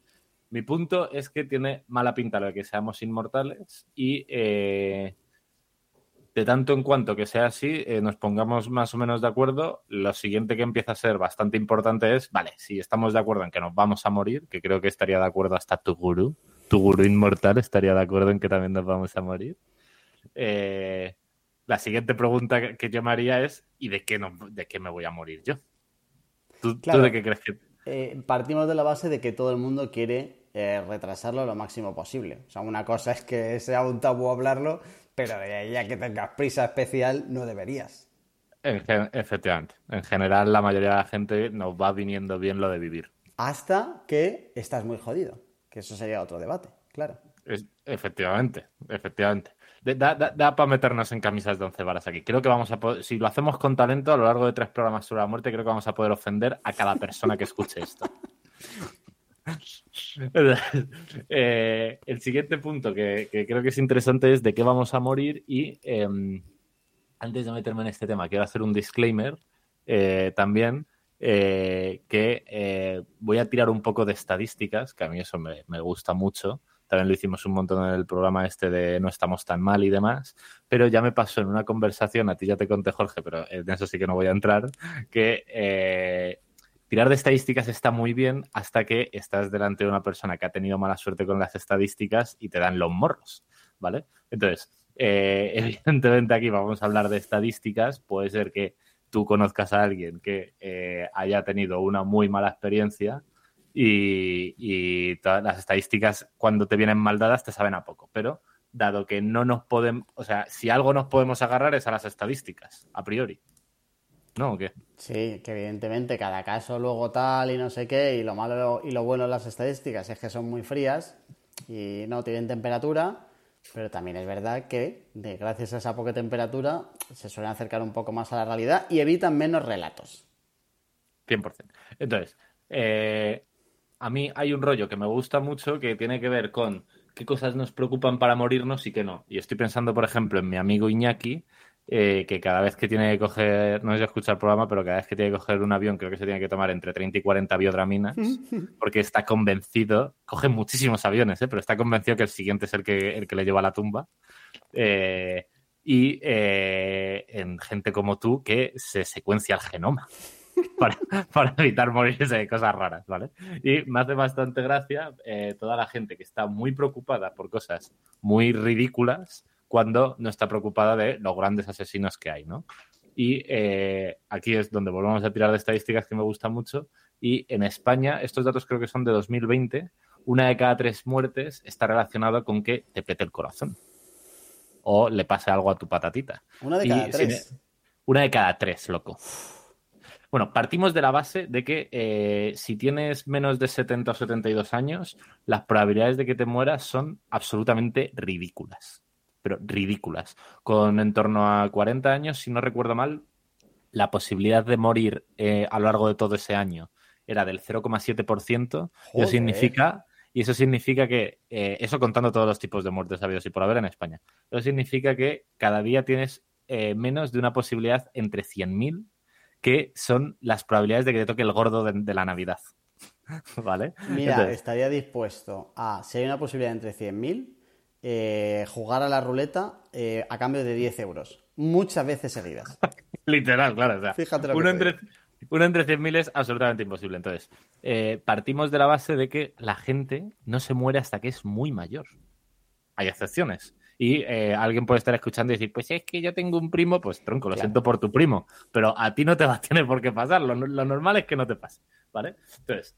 Mi punto es que tiene mala pinta lo de que seamos inmortales y eh, de tanto en cuanto que sea así, eh, nos pongamos más o menos de acuerdo, lo siguiente que empieza a ser bastante importante es, vale, si estamos de acuerdo en que nos vamos a morir, que creo que estaría de acuerdo hasta tu gurú, tu gurú inmortal estaría de acuerdo en que también nos vamos a morir. Eh, la siguiente pregunta que yo me haría es, ¿y de qué, no, de qué me voy a morir yo? ¿Tú, de qué crees que...? partimos de la base de que todo el mundo quiere eh, retrasarlo lo máximo posible. O sea, una cosa es que sea un tabú hablarlo, pero ya que tengas prisa especial, no deberías. efectivamente. En general, la mayoría de la gente nos va viniendo bien lo de vivir. Hasta que estás muy jodido. Que eso sería otro debate, claro. efectivamente, efectivamente. Da, para meternos en camisas de once varas aquí. Creo que vamos a poder, si lo hacemos con talento a lo largo de tres programas sobre la muerte, creo que vamos a poder ofender a cada persona que escuche esto. *laughs* *laughs* Eh, el siguiente punto que, creo que es interesante es de qué vamos a morir y em, antes de meterme en este tema quiero hacer un disclaimer eh, también eh, que voy a tirar un poco de estadísticas, que a mí eso me, gusta mucho. También lo hicimos un montón en el programa este de no estamos tan mal y demás, pero ya me pasó en una conversación, a ti ya te conté Jorge, pero en eso sí que no voy a entrar, que tirar de estadísticas está muy bien hasta que estás delante de una persona que ha tenido mala suerte con las estadísticas y te dan los morros, ¿vale? Entonces, eh, *laughs* evidentemente aquí vamos a hablar de estadísticas. Puede ser que tú conozcas a alguien que eh, haya tenido una muy mala experiencia y, todas las estadísticas cuando te vienen mal dadas te saben a poco, pero dado que no nos podemos, o sea, si algo nos podemos agarrar es a las estadísticas, a priori. ¿No? ¿O qué? Sí, que evidentemente cada caso luego tal y no sé qué, y lo malo y lo bueno de las estadísticas es que son muy frías y no tienen temperatura, pero también es verdad que de, gracias a esa poca temperatura se suelen acercar un poco más a la realidad y evitan menos relatos. 100%. Entonces, eh, a mí hay un rollo que me gusta mucho que tiene que ver con qué cosas nos preocupan para morirnos y qué no. Y estoy pensando, por ejemplo, en mi amigo Iñaki, eh, que cada vez que tiene que coger, no sé si escucha el programa, pero cada vez que tiene que coger un avión, creo que se tiene que tomar entre 30 y 40 biodraminas, porque está convencido, coge muchísimos aviones, ¿eh? pero está convencido que el siguiente es el que, el que le lleva a la tumba. Eh, y en gente como tú que se secuencia el genoma. *laughs* Para, para, evitar morirse de cosas raras, ¿vale? Y me hace bastante gracia toda la gente que está muy preocupada por cosas muy ridículas cuando no está preocupada de los grandes asesinos que hay, ¿no? Y eh, aquí es donde volvemos a tirar de estadísticas que me gustan mucho. Y en España, estos datos creo que son de 2020, una de cada tres muertes está relacionada con que te pete el corazón o le pase algo a tu patatita. Una de cada tres. una de cada tres, loco. Bueno, partimos de la base de que eh, si tienes menos de 70 o 72 años, las probabilidades de que te mueras son absolutamente ridículas pero ridículas. Con en torno a 40 años, si no recuerdo mal, la posibilidad de morir eh, a lo largo de todo ese año era del 0,7%. Y eso significa, y eso significa que, eh, eso contando todos los tipos de muertes habidos y por haber en España, eso significa que cada día tienes eh, menos de una posibilidad entre 100.000, que son las probabilidades de que te toque el gordo de, la Navidad. *laughs* ¿Vale? Mira, estaría dispuesto a, si hay una posibilidad entre 100.000, eh, jugar a la ruleta eh, a cambio de 10 euros. Muchas veces seguidas. *laughs* Literal, claro. Fíjate lo uno, entre, uno entre 100.000 es absolutamente imposible. Entonces, eh, partimos de la base de que la gente no se muere hasta que es muy mayor. Hay excepciones. Y alguien puede estar escuchando y decir, pues es que yo tengo un primo, pues tronco, lo siento por tu primo, pero a ti no te va a tener por qué pasar. Lo, lo normal es que no te pase, ¿vale? Entonces,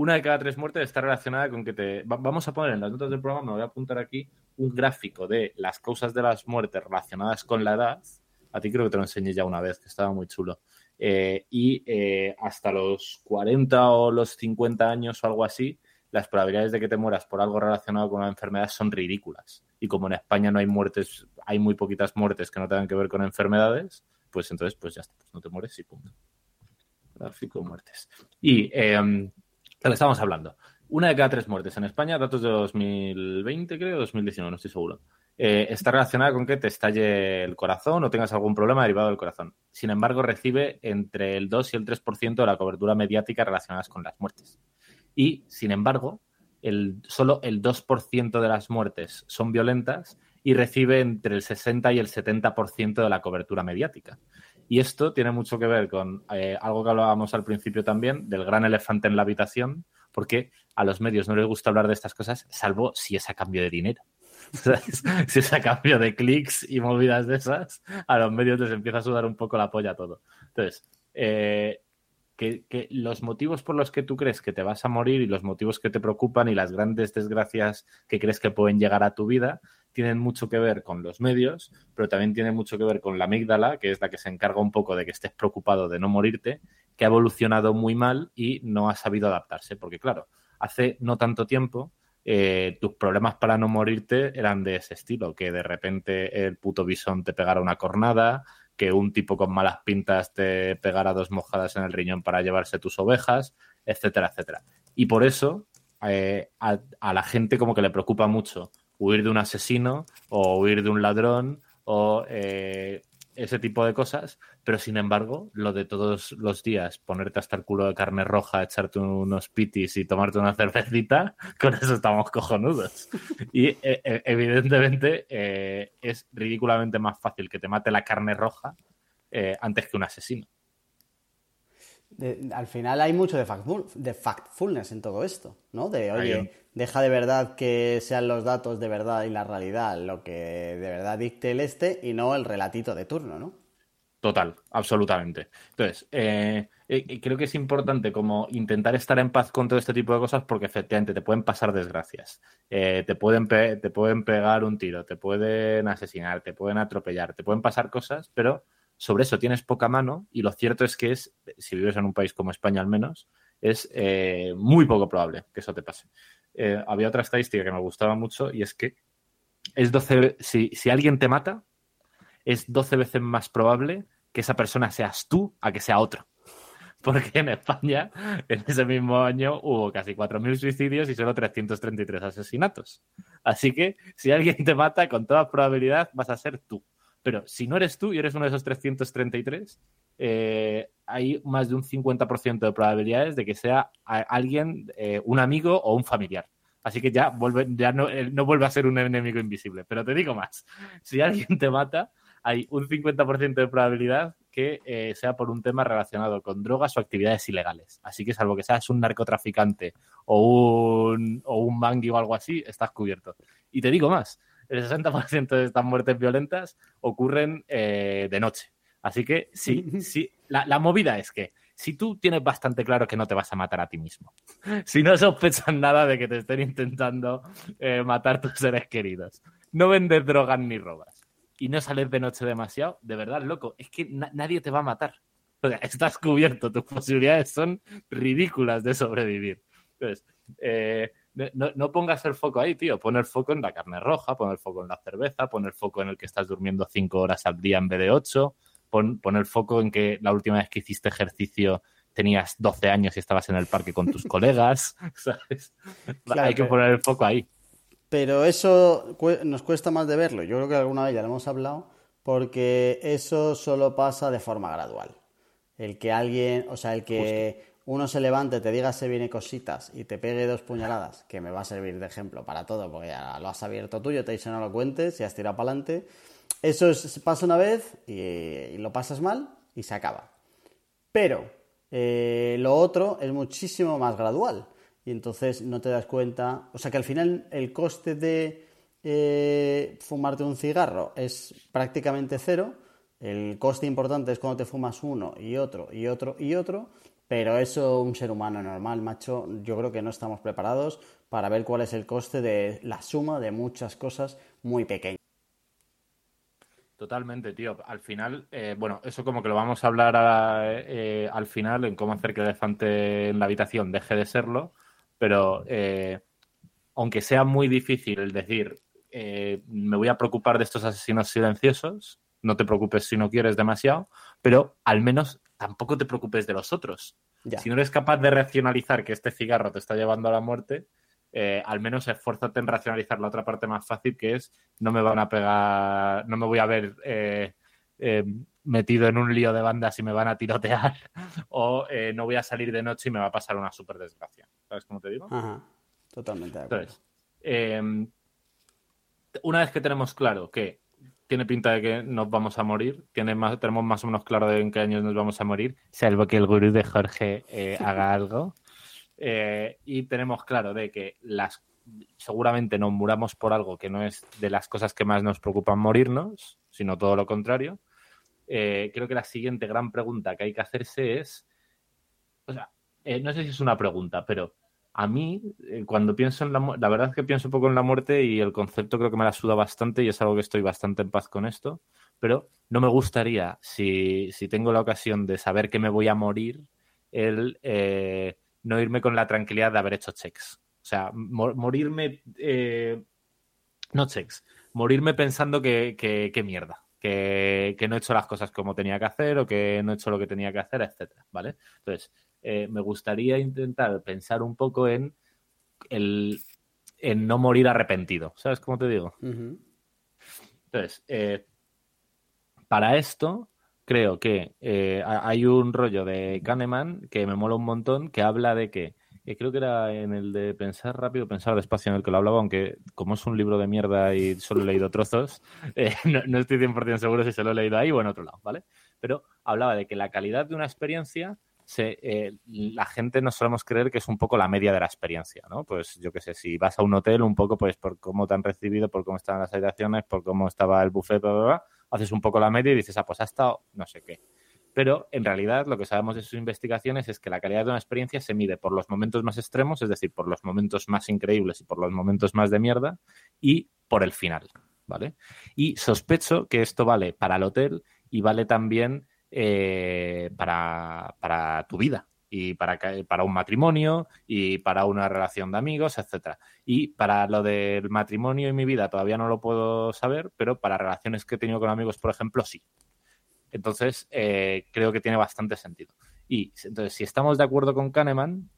una de cada tres muertes está relacionada con que te... Vamos a poner en las notas del programa, me voy a apuntar aquí un gráfico de las causas de las muertes relacionadas con la edad. A ti creo que te lo enseñé ya una vez, que estaba muy chulo. Eh, y eh, hasta los 40 o los 50 años o algo así, las probabilidades de que te mueras por algo relacionado con una enfermedad son ridículas. Y como en España no hay muertes, hay muy poquitas muertes que no tengan que ver con enfermedades, pues entonces pues ya está, pues no te mueres y punto. Gráfico muertes. Y eh, que estamos hablando. Una de cada tres muertes en España, datos de 2020, creo, 2019, no estoy seguro. Eh, está relacionada con que te estalle el corazón o tengas algún problema derivado del corazón. Sin embargo, recibe entre el 2 y el 3% de la cobertura mediática relacionadas con las muertes. Y, sin embargo, solo el 2% de las muertes son violentas y recibe entre el 60 y el 70% de la cobertura mediática. Y esto tiene mucho que ver con eh, algo que hablábamos al principio también, del gran elefante en la habitación, porque a los medios no les gusta hablar de estas cosas, salvo si es a cambio de dinero. *laughs* si es a cambio de clics y movidas de esas, a los medios les empieza a sudar un poco la polla todo. Entonces, eh, que, que, los motivos por los que tú crees que te vas a morir y los motivos que te preocupan y las grandes desgracias que crees que pueden llegar a tu vida tienen mucho que ver con los medios, pero también tiene mucho que ver con la amígdala, que es la que se encarga un poco de que estés preocupado de no morirte, que ha evolucionado muy mal y no ha sabido adaptarse. Porque claro, hace no tanto tiempo eh, tus problemas para no morirte eran de ese estilo, que de repente el puto bisón te pegara una cornada, que un tipo con malas pintas te pegara dos mojadas en el riñón para llevarse tus ovejas, etcétera, etcétera. Y por eso eh, a, a la gente como que le preocupa mucho huir de un asesino o huir de un ladrón o eh, ese tipo de cosas, pero sin embargo, lo de todos los días, ponerte hasta el culo de carne roja, echarte unos pitis y tomarte una cervecita, *laughs* con eso estamos cojonudos. Y eh, eh, evidentemente es ridículamente más fácil que te mate la carne roja antes que un asesino al final hay mucho de, de factfulness en todo esto, ¿no? De, oye, deja de verdad que sean los datos de verdad y la realidad lo que de verdad dicte el este y no el relatito de turno, ¿no? Total, absolutamente. Entonces, eh, eh, creo que es importante como intentar estar en paz con todo este tipo de cosas porque efectivamente te pueden pasar desgracias. Eh, te, pueden te pueden pegar un tiro, te pueden asesinar, te pueden atropellar, te pueden pasar cosas, pero sobre eso tienes poca mano y lo cierto es que es, si vives en un país como España al menos, es eh, muy poco probable que eso te pase. Eh, había otra estadística que me gustaba mucho y es que es 12, si, si alguien te mata, es 12 veces más probable que esa persona seas tú a que sea otro. *laughs* Porque en España, en ese mismo año, hubo casi 4.000 suicidios y solo 333 asesinatos. Así que si alguien te mata, con toda probabilidad vas a ser tú. Pero si no eres tú y eres uno de esos 333, eh, hay más de un 50% de probabilidades de que sea alguien, eh, un amigo o un familiar. Así que ya, vuelve, ya no, no, vuelve a ser un enemigo invisible. Pero te digo más, *laughs* si alguien te mata, hay un 50% de probabilidad que eh, sea por un tema relacionado con drogas o actividades ilegales. Así que salvo que seas un narcotraficante o un, o un mangui o algo así, estás cubierto. Y te digo más, el 60% de estas muertes violentas ocurren eh, de noche. Así que sí, *laughs* sí, la, movida es que si tú tienes bastante claro que no te vas a matar a ti mismo, *laughs* si no sospechas nada de que te estén intentando eh, matar tus seres queridos, no vendes drogas ni robas y no sales de noche demasiado, de verdad, loco, es que nadie te va a matar. O sea, estás cubierto, tus posibilidades son ridículas de sobrevivir. Entonces, eh, no, pongas el foco ahí, tío. Pon el foco en la carne roja, pon el foco en la cerveza, pon el foco en el que estás durmiendo cinco horas al día en vez de ocho. Pon, el foco en que la última vez que hiciste ejercicio tenías 12 años y estabas en el parque con tus *laughs* colegas. ¿sabes? Hay que poner el foco ahí. Pero eso nos cuesta más de verlo. Yo creo que alguna vez ya lo hemos hablado, porque eso solo pasa de forma gradual. El que alguien, o sea, el que uno se levante, te diga se viene cositas y te pegue dos puñaladas, que me va a servir de ejemplo para todo, porque ya lo has abierto tú, te he no lo cuentes y has tirado para adelante. Eso es, pasa una vez y, lo pasas mal y se acaba. Pero eh, lo otro es muchísimo más gradual y entonces no te das cuenta. O sea que al final el coste de eh, fumarte un cigarro es prácticamente cero. El coste importante es cuando te fumas uno y otro y otro y otro Pero eso, un ser humano normal, macho, yo creo que no estamos preparados para ver cuál es el coste de la suma de muchas cosas muy pequeñas. Totalmente, tío. Al final, eh, bueno, eso como que lo vamos a hablar eh, al final en cómo hacer que el elefante en la habitación deje de serlo, pero eh, aunque sea muy difícil decir, me voy a preocupar de estos asesinos silenciosos, no te preocupes si no quieres demasiado, pero al menos tampoco te preocupes de los otros. Si no eres capaz de racionalizar que este cigarro te está llevando a la muerte, eh, al menos esfuérzate en racionalizar la otra parte más fácil, que es no me van a pegar, no me voy a ver eh, eh, metido en un lío de bandas y me van a tirotear, *laughs* o no voy a salir de noche y me va a pasar una super desgracia. ¿Sabes cómo te digo? Ajá, totalmente. Entonces, una vez que tenemos claro que tiene pinta de que nos vamos a morir, tiene más, tenemos más o menos claro de en qué años nos vamos a morir, salvo que el gurú de Jorge *laughs* haga algo. Eh, y tenemos claro de que las seguramente nos muramos por algo que no es de las cosas que más nos preocupan morirnos, sino todo lo contrario. Eh, creo que la siguiente gran pregunta que hay que hacerse es, o sea, eh, no sé si es una pregunta, pero a mí, cuando pienso en la la verdad es que pienso un poco en la muerte y el concepto creo que me la suda bastante y es algo que estoy bastante en paz con esto, pero no me gustaría, si, si tengo la ocasión de saber que me voy a morir, el no irme con la tranquilidad de haber hecho checks. O sea, morirme, eh, no checks, morirme pensando que, que, mierda, que, no he hecho las cosas como tenía que hacer o que no he hecho lo que tenía que hacer, etcétera, ¿vale? Entonces, eh, me gustaría intentar pensar un poco en el en no morir arrepentido, ¿sabes cómo te digo? Entonces, eh, para esto, creo que eh, hay un rollo de Kahneman que me mola un montón que habla de que, creo que era en el de Pensar rápido, pensar despacio en el que lo hablaba, aunque como es un libro de mierda y solo he leído trozos, *laughs* eh, no, estoy 100% seguro si se lo he leído ahí o en otro lado, ¿vale? Pero hablaba de que la calidad de una experiencia eh, la gente no solemos creer que es un poco la media de la experiencia, ¿no? Pues yo qué sé, si vas a un hotel, un poco pues por cómo te han recibido, por cómo estaban las habitaciones, por cómo estaba el buffet, bla, bla, bla, haces un poco la media y dices, ah, pues ha estado no sé qué. Pero en realidad lo que sabemos de sus investigaciones es que la calidad de una experiencia se mide por los momentos más extremos, es decir, por los momentos más increíbles y por los momentos más de mierda, y por el final, ¿vale? Y sospecho que esto vale para el hotel y vale también eh, para, para tu vida, y para, para un matrimonio y para una relación de amigos, etcétera. Y para lo del matrimonio y mi vida todavía no lo puedo saber, pero para relaciones que he tenido con amigos, por ejemplo, sí. Entonces, eh, creo que tiene bastante sentido. Y entonces, si estamos de acuerdo con Kahneman,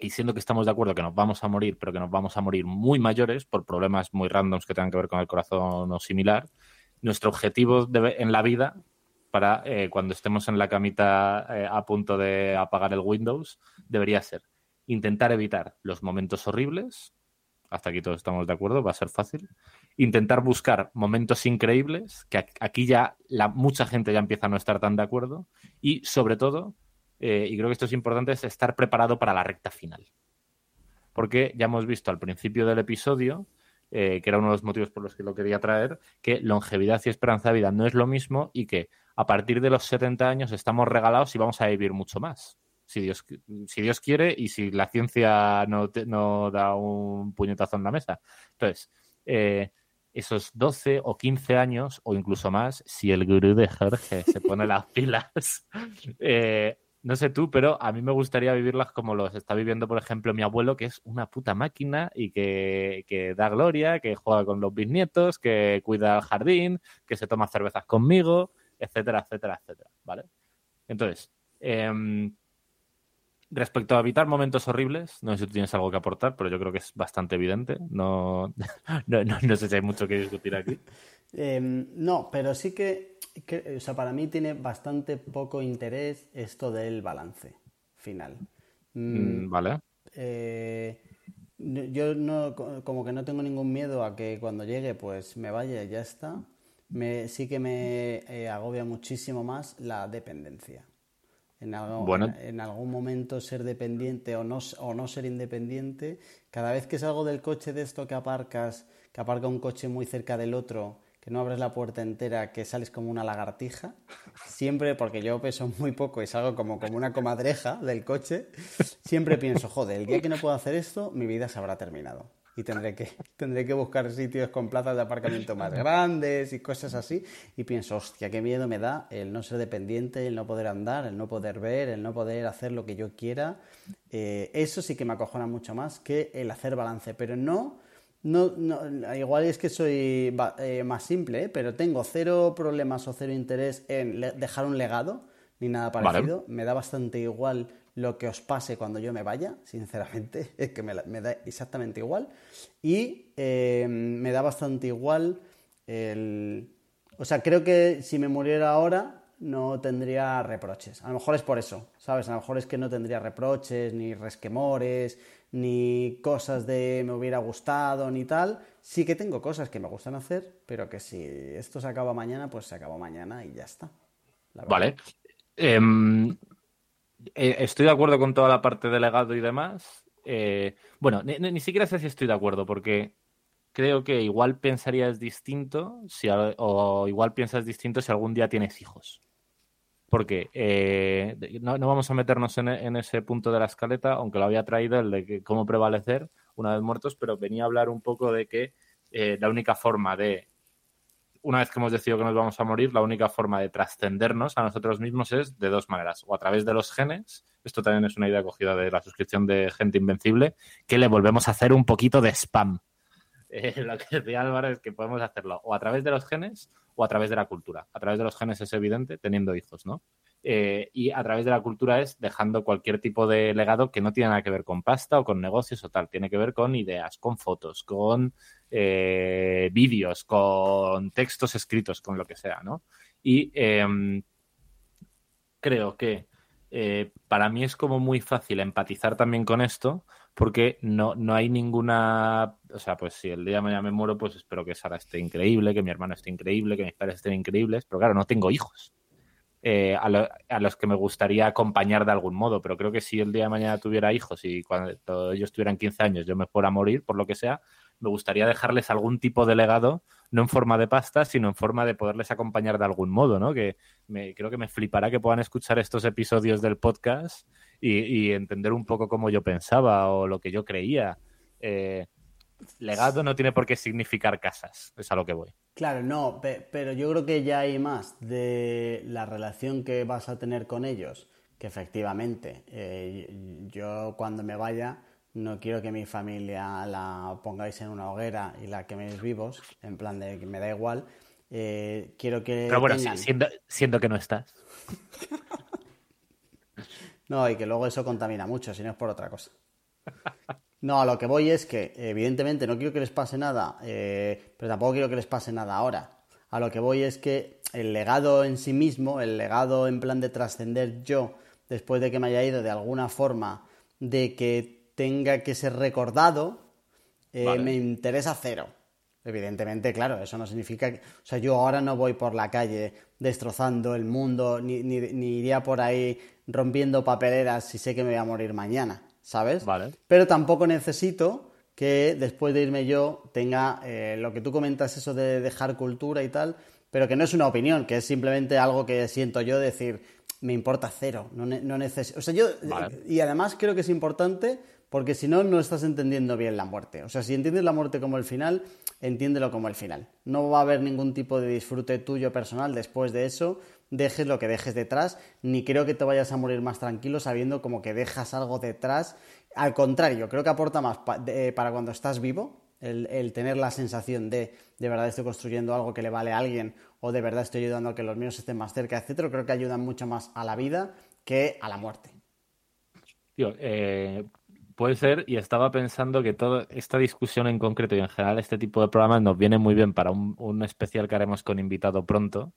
y siendo que estamos de acuerdo que nos vamos a morir, pero que nos vamos a morir muy mayores por problemas muy randoms que tengan que ver con el corazón o similar, nuestro objetivo en la vida para eh, cuando estemos en la camita eh, a punto de apagar el Windows, debería ser intentar evitar los momentos horribles. Hasta aquí todos estamos de acuerdo, va a ser fácil. Intentar buscar momentos increíbles, que aquí ya la, mucha gente ya empieza a no estar tan de acuerdo. Y sobre todo, eh, y creo que esto es importante, es estar preparado para la recta final. Porque ya hemos visto al principio del episodio que era uno de los motivos por los que lo quería traer, que longevidad y esperanza de vida no es lo mismo y que a partir de los 70 años estamos regalados y vamos a vivir mucho más. Si Dios, si Dios quiere y si la ciencia no, no da un puñetazo en la mesa. Entonces, eh, esos 12 o 15 años, o incluso más, si el gurú de Jorge se pone las *laughs* pilas, eh, no sé tú, pero a mí me gustaría vivirlas como los está viviendo, por ejemplo, mi abuelo, que es una puta máquina y que, que, da gloria, que juega con los bisnietos, que cuida el jardín, que se toma cervezas conmigo, etcétera, etcétera, etcétera, ¿vale? Entonces, em, respecto a evitar momentos horribles, no sé si tú tienes algo que aportar, pero yo creo que es bastante evidente. No, *laughs* no, sé si hay mucho que discutir aquí. *laughs* Em, no, pero sí que, o sea, para mí tiene bastante poco interés esto del balance final. Mm, mm, vale. Eh, yo no, como que no tengo ningún miedo a que cuando llegue, pues me vaya y ya está me, sí que me eh, agobia muchísimo más la dependencia. En, algo, en, algún momento ser dependiente o no, o no ser independiente, cada vez que salgo del coche de esto que aparcas, que aparca un coche muy cerca del otro, que no abres la puerta entera, que sales como una lagartija. Siempre, porque yo peso muy poco y salgo como, como una comadreja del coche, siempre pienso, joder, el día que no puedo hacer esto, mi vida se habrá terminado y tendré que, *laughs* tendré que buscar sitios con plazas de aparcamiento más grandes y cosas así. Y pienso, hostia, qué miedo me da el no ser dependiente, el no poder andar, el no poder ver, el no poder hacer lo que yo quiera. Eh, eso sí que me acojona mucho más que el hacer balance, pero no... No, igual es que soy eh, más simple, ¿eh? pero tengo cero problemas o cero interés en dejar un legado ni nada parecido. Me da bastante igual lo que os pase cuando yo me vaya, sinceramente, *laughs* es que me, da exactamente igual. Y eh, me da bastante igual el... O sea, creo que si me muriera ahora no tendría reproches. A lo mejor es por eso, ¿sabes? A lo mejor es que no tendría reproches, ni resquemores, ni cosas de me hubiera gustado, ni tal. Sí que tengo cosas que me gustan hacer, pero que si esto se acaba mañana, pues se acaba mañana y ya está. Vale. Em, eh, estoy de acuerdo con toda la parte de legado y demás. Eh, bueno, ni, siquiera sé si estoy de acuerdo, porque creo que igual pensarías distinto si, o igual piensas distinto si algún día tienes hijos. Porque eh, no, vamos a meternos en, ese punto de la escaleta, aunque lo había traído el de cómo prevalecer una vez muertos, pero venía a hablar un poco de que la única forma de una vez que hemos decidido que nos vamos a morir, la única forma de trascendernos a nosotros mismos es de dos maneras. O a través de los genes, esto también es una idea cogida de la suscripción de Gente Invencible, que le volvemos a hacer un poquito de spam. *laughs* Eh, lo que decía Álvaro es que podemos hacerlo o a través de los genes o a través de la cultura. A través de los genes es evidente, teniendo hijos, ¿no? Eh, y a través de la cultura es dejando cualquier tipo de legado que no tiene nada que ver con pasta o con negocios o tal, tiene que ver con ideas, con fotos, con eh, vídeos, con textos escritos, con lo que sea, ¿no? Y em, creo que eh, para mí es como muy fácil empatizar también con esto, porque no, no hay ninguna. O sea, pues si el día de mañana me muero, pues espero que Sara esté increíble, que mi hermano esté increíble, que mis padres estén increíbles, pero claro, no tengo hijos. Eh, a, los que me gustaría acompañar de algún modo, pero creo que si el día de mañana tuviera hijos y cuando ellos tuvieran 15 años yo me fuera a morir, por lo que sea, me gustaría dejarles algún tipo de legado, no en forma de pasta, sino en forma de poderles acompañar de algún modo, ¿no? Que me, creo que me flipará que puedan escuchar estos episodios del podcast y, entender un poco cómo yo pensaba o lo que yo creía. Eh, legado no tiene por qué significar casas, es a lo que voy. Claro, no, pero yo creo que ya hay más de la relación que vas a tener con ellos, que efectivamente eh, yo cuando me vaya no quiero que mi familia la pongáis en una hoguera y la queméis vivos, en plan de que me da igual. Eh, quiero que. Pero bueno, siendo, que no estás. *laughs* no, y que luego eso contamina mucho, si no es por otra cosa. *laughs* No, a lo que voy es que, evidentemente, no quiero que les pase nada, eh, pero tampoco quiero que les pase nada ahora. A lo que voy es que el legado en sí mismo, el legado en plan de trascender yo, después de que me haya ido de alguna forma, de que tenga que ser recordado, eh, me interesa cero. Evidentemente, claro, eso no significa que. O sea, yo ahora no voy por la calle destrozando el mundo, ni, ni, ni iría por ahí rompiendo papeleras si sé que me voy a morir mañana. ¿Sabes? Vale. Pero tampoco necesito que después de irme yo tenga eh, lo que tú comentas, eso de dejar cultura y tal, pero que no es una opinión, que es simplemente algo que siento yo decir, me importa cero, no, no necesito. O sea, yo. Y además creo que es importante porque si no, no estás entendiendo bien la muerte. O sea, si entiendes la muerte como el final, entiéndelo como el final. No va a haber ningún tipo de disfrute tuyo personal después de eso, dejes lo que dejes detrás, ni creo que te vayas a morir más tranquilo sabiendo como que dejas algo detrás. Al contrario, creo que aporta más eh, para cuando estás vivo, el, tener la sensación de de verdad estoy construyendo algo que le vale a alguien o de verdad estoy ayudando a que los míos estén más cerca, etcétera, creo que ayudan mucho más a la vida que a la muerte. Eh, puede ser, y estaba pensando que toda esta discusión en concreto y en general este tipo de programas nos viene muy bien para un especial que haremos con invitado pronto,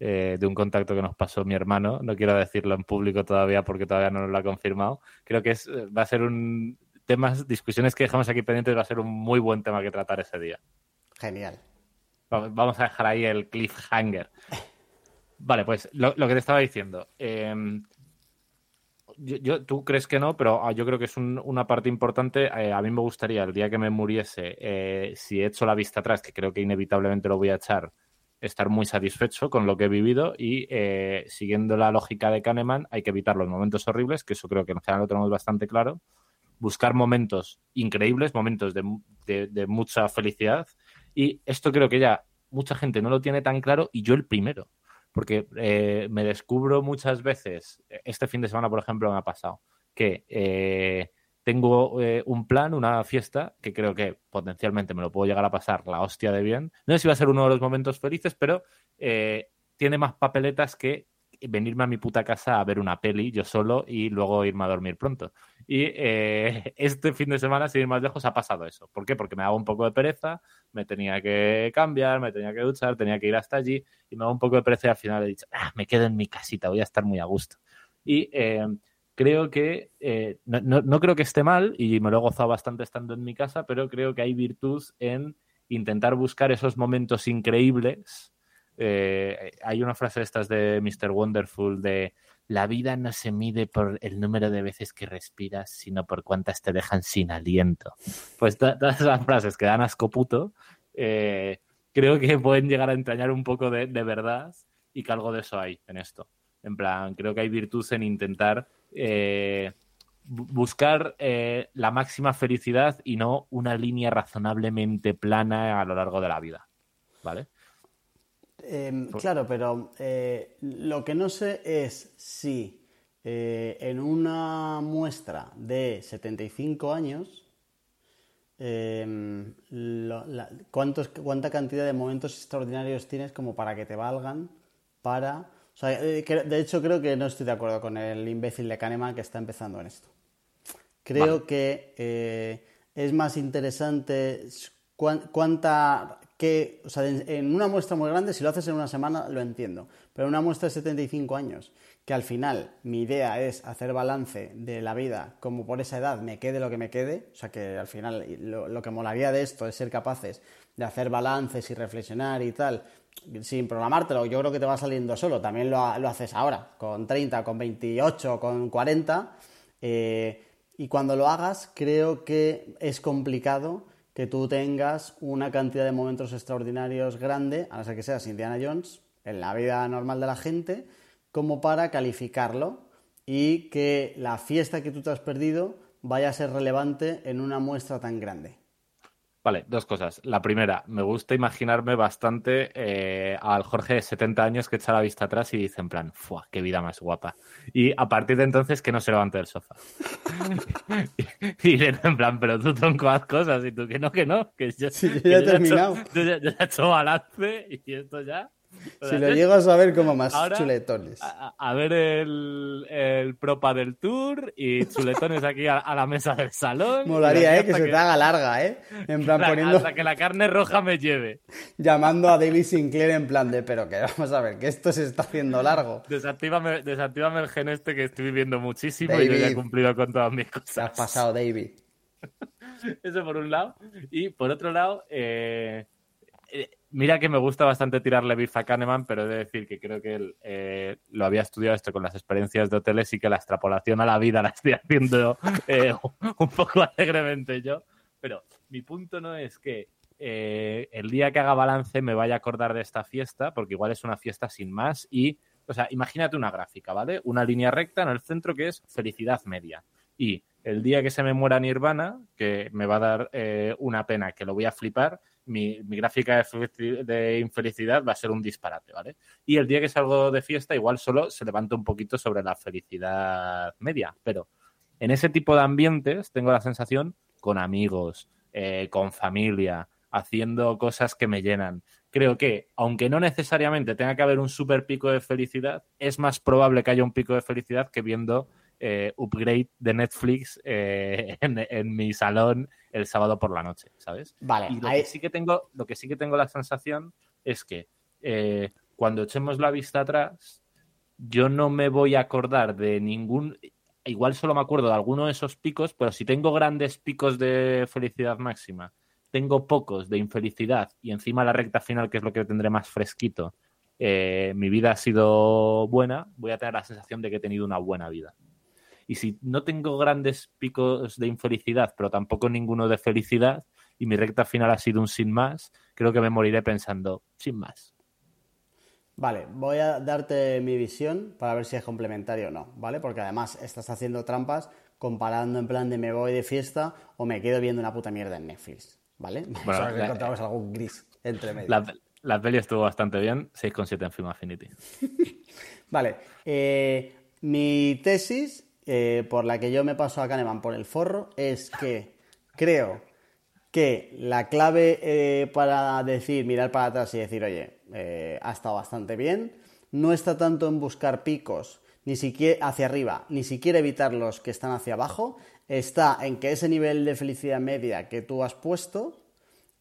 eh, de un contacto que nos pasó mi hermano. No quiero decirlo en público todavía porque todavía no nos lo ha confirmado. Creo que es, eh, va a ser un temas, discusiones que dejamos aquí pendientes, va a ser un muy buen tema que tratar ese día. Genial. Vamos a dejar ahí el cliffhanger. Vale, pues lo, que te estaba diciendo. Em, yo, tú crees que no, pero ah, yo creo que es una parte importante. Eh, a mí me gustaría el día que me muriese, eh, si he hecho la vista atrás, que creo que inevitablemente lo voy a echar, estar muy satisfecho con lo que he vivido y eh, siguiendo la lógica de Kahneman hay que evitar los momentos horribles, que eso creo que en general lo tenemos bastante claro, buscar momentos increíbles, momentos de, mucha felicidad. Y esto creo que ya mucha gente no lo tiene tan claro y yo el primero, porque eh, me descubro muchas veces, este fin de semana por ejemplo me ha pasado, que... Eh, tengo eh, un plan, una fiesta, que creo que potencialmente me lo puedo llegar a pasar la hostia de bien. No sé si va a ser uno de los momentos felices, pero eh, tiene más papeletas que venirme a mi puta casa a ver una peli yo solo y luego irme a dormir pronto. Y eh, *laughs* este fin de semana, sin ir más lejos, ha pasado eso. ¿Por qué? Porque me hago un poco de pereza, me tenía que cambiar, me tenía que duchar, tenía que ir hasta allí y me hago un poco de pereza y al final he dicho, ah, me quedo en mi casita, voy a estar muy a gusto. Y creo que, eh, no, creo que esté mal y me lo he gozado bastante estando en mi casa, pero creo que hay virtud en intentar buscar esos momentos increíbles. Eh, hay una frase de estas de Mr. Wonderful de la vida no se mide por el número de veces que respiras, sino por cuántas te dejan sin aliento. Pues todas esas frases que dan asco puto, eh, creo que pueden llegar a entrañar un poco de verdad y que algo de eso hay en esto. En plan, creo que hay virtud en intentar eh, buscar eh, la máxima felicidad y no una línea razonablemente plana a lo largo de la vida. ¿Vale? Em, claro, pero eh, lo que no sé es si en una muestra de 75 años, em, ¿cuánta cantidad de momentos extraordinarios tienes como para que te valgan para eh, de hecho, creo que no estoy de acuerdo con el imbécil de Kahneman que está empezando en esto. Creo que eh, es más interesante cuánta. Que, o sea, en una muestra muy grande, si lo haces en una semana, lo entiendo. Pero en una muestra de 75 años, que al final mi idea es hacer balance de la vida, como por esa edad me quede lo que me quede, o sea que al final lo, lo que molaría de esto es ser capaces de hacer balances y reflexionar y tal, sin programártelo, yo creo que te va saliendo solo. También lo, haces ahora, con 30, con 28, con 40. Eh, y cuando lo hagas, creo que es complicado que tú tengas una cantidad de momentos extraordinarios grande, a no ser que seas Indiana Jones, en la vida normal de la gente, como para calificarlo y que la fiesta que tú te has perdido vaya a ser relevante en una muestra tan grande. Vale, dos cosas. La primera, me gusta imaginarme bastante eh, al Jorge de 70 años que echa la vista atrás y dice en plan, ¡fuah, qué vida más guapa! Y a partir de entonces que no se levante del sofá. *laughs* y, en plan, pero tú tronco haz cosas y tú que no, que no, que yo, ya he terminado. yo, ya, he hecho balance y esto ya si lo llego a saber como más chuletones. A, ver el, el, propa del tour y chuletones aquí a, la mesa del salón. Molaría, ¿eh? Que se te haga larga, ¿eh? En plan poniendo... Hasta que la carne roja me lleve. Llamando a David Sinclair en plan de, pero que vamos a ver, que esto se está haciendo largo. Desactívame, el gen este que estoy viviendo muchísimo y yo ya he cumplido con todas mis cosas. Te has pasado, David. *laughs* Eso por un lado. Y por otro lado, eh Mira que me gusta bastante tirarle bif a Kahneman, pero he de decir que creo que él eh, lo había estudiado esto con las experiencias de hoteles y que la extrapolación a la vida la estoy haciendo eh, un poco alegremente yo. Pero mi punto no es que eh, el día que haga balance me vaya a acordar de esta fiesta, porque igual es una fiesta sin más y, o sea, imagínate una gráfica, ¿vale? Una línea recta en el centro que es felicidad media. Y el día que se me muera Nirvana, que me va a dar una pena, que lo voy a flipar, mi, gráfica de, infelicidad va a ser un disparate, ¿vale? Y el día que salgo de fiesta, igual solo se levanta un poquito sobre la felicidad media, pero en ese tipo de ambientes tengo la sensación con amigos, eh, con familia, haciendo cosas que me llenan. Creo que, aunque no necesariamente tenga que haber un super pico de felicidad, es más probable que haya un pico de felicidad que viendo eh, upgrade de Netflix eh, *laughs* en, mi salón el sábado por la noche, ¿sabes? Vale. Y lo, que sí que tengo, lo que sí que tengo la sensación es que eh, cuando echemos la vista atrás, yo no me voy a acordar de ningún. Igual solo me acuerdo de alguno de esos picos, pero si tengo grandes picos de felicidad máxima, tengo pocos de infelicidad y encima la recta final, que es lo que tendré más fresquito, mi vida ha sido buena, voy a tener la sensación de que he tenido una buena vida. Y si no tengo grandes picos de infelicidad, pero tampoco ninguno de felicidad, y mi recta final ha sido un sin más, creo que me moriré pensando, sin más. Vale, voy a darte mi visión para ver si es complementario o no, ¿vale? Porque además estás haciendo trampas comparando en plan de me voy de fiesta o me quedo viendo una puta mierda en Netflix, ¿vale? Bueno, *laughs* que encontramos algo gris entre medio. La, peli estuvo bastante bien, 6,7 en Film Affinity. *laughs* vale, eh, mi tesis, eh, por la que yo me paso a Kahneman por el forro, es que creo que la clave eh, para decir, mirar para atrás y decir, oye, eh, ha estado bastante bien, no está tanto en buscar picos ni siquiera hacia arriba, ni siquiera evitar los que están hacia abajo, está en que ese nivel de felicidad media que tú has puesto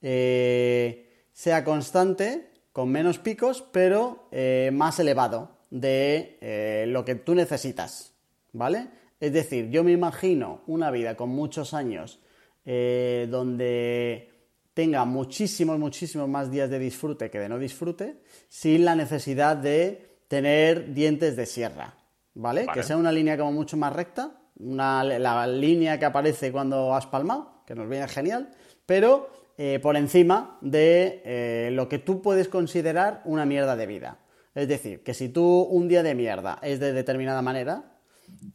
sea constante, con menos picos, pero más elevado de lo que tú necesitas, ¿vale? Es decir, yo me imagino una vida con muchos años eh, donde tenga muchísimos, muchísimos más días de disfrute que de no disfrute, sin la necesidad de tener dientes de sierra, ¿vale? Que sea una línea como mucho más recta, una, la línea que aparece cuando has palmado, que nos viene genial, pero eh, por encima de eh, lo que tú puedes considerar una mierda de vida. Es decir, que si tú un día de mierda es de determinada manera,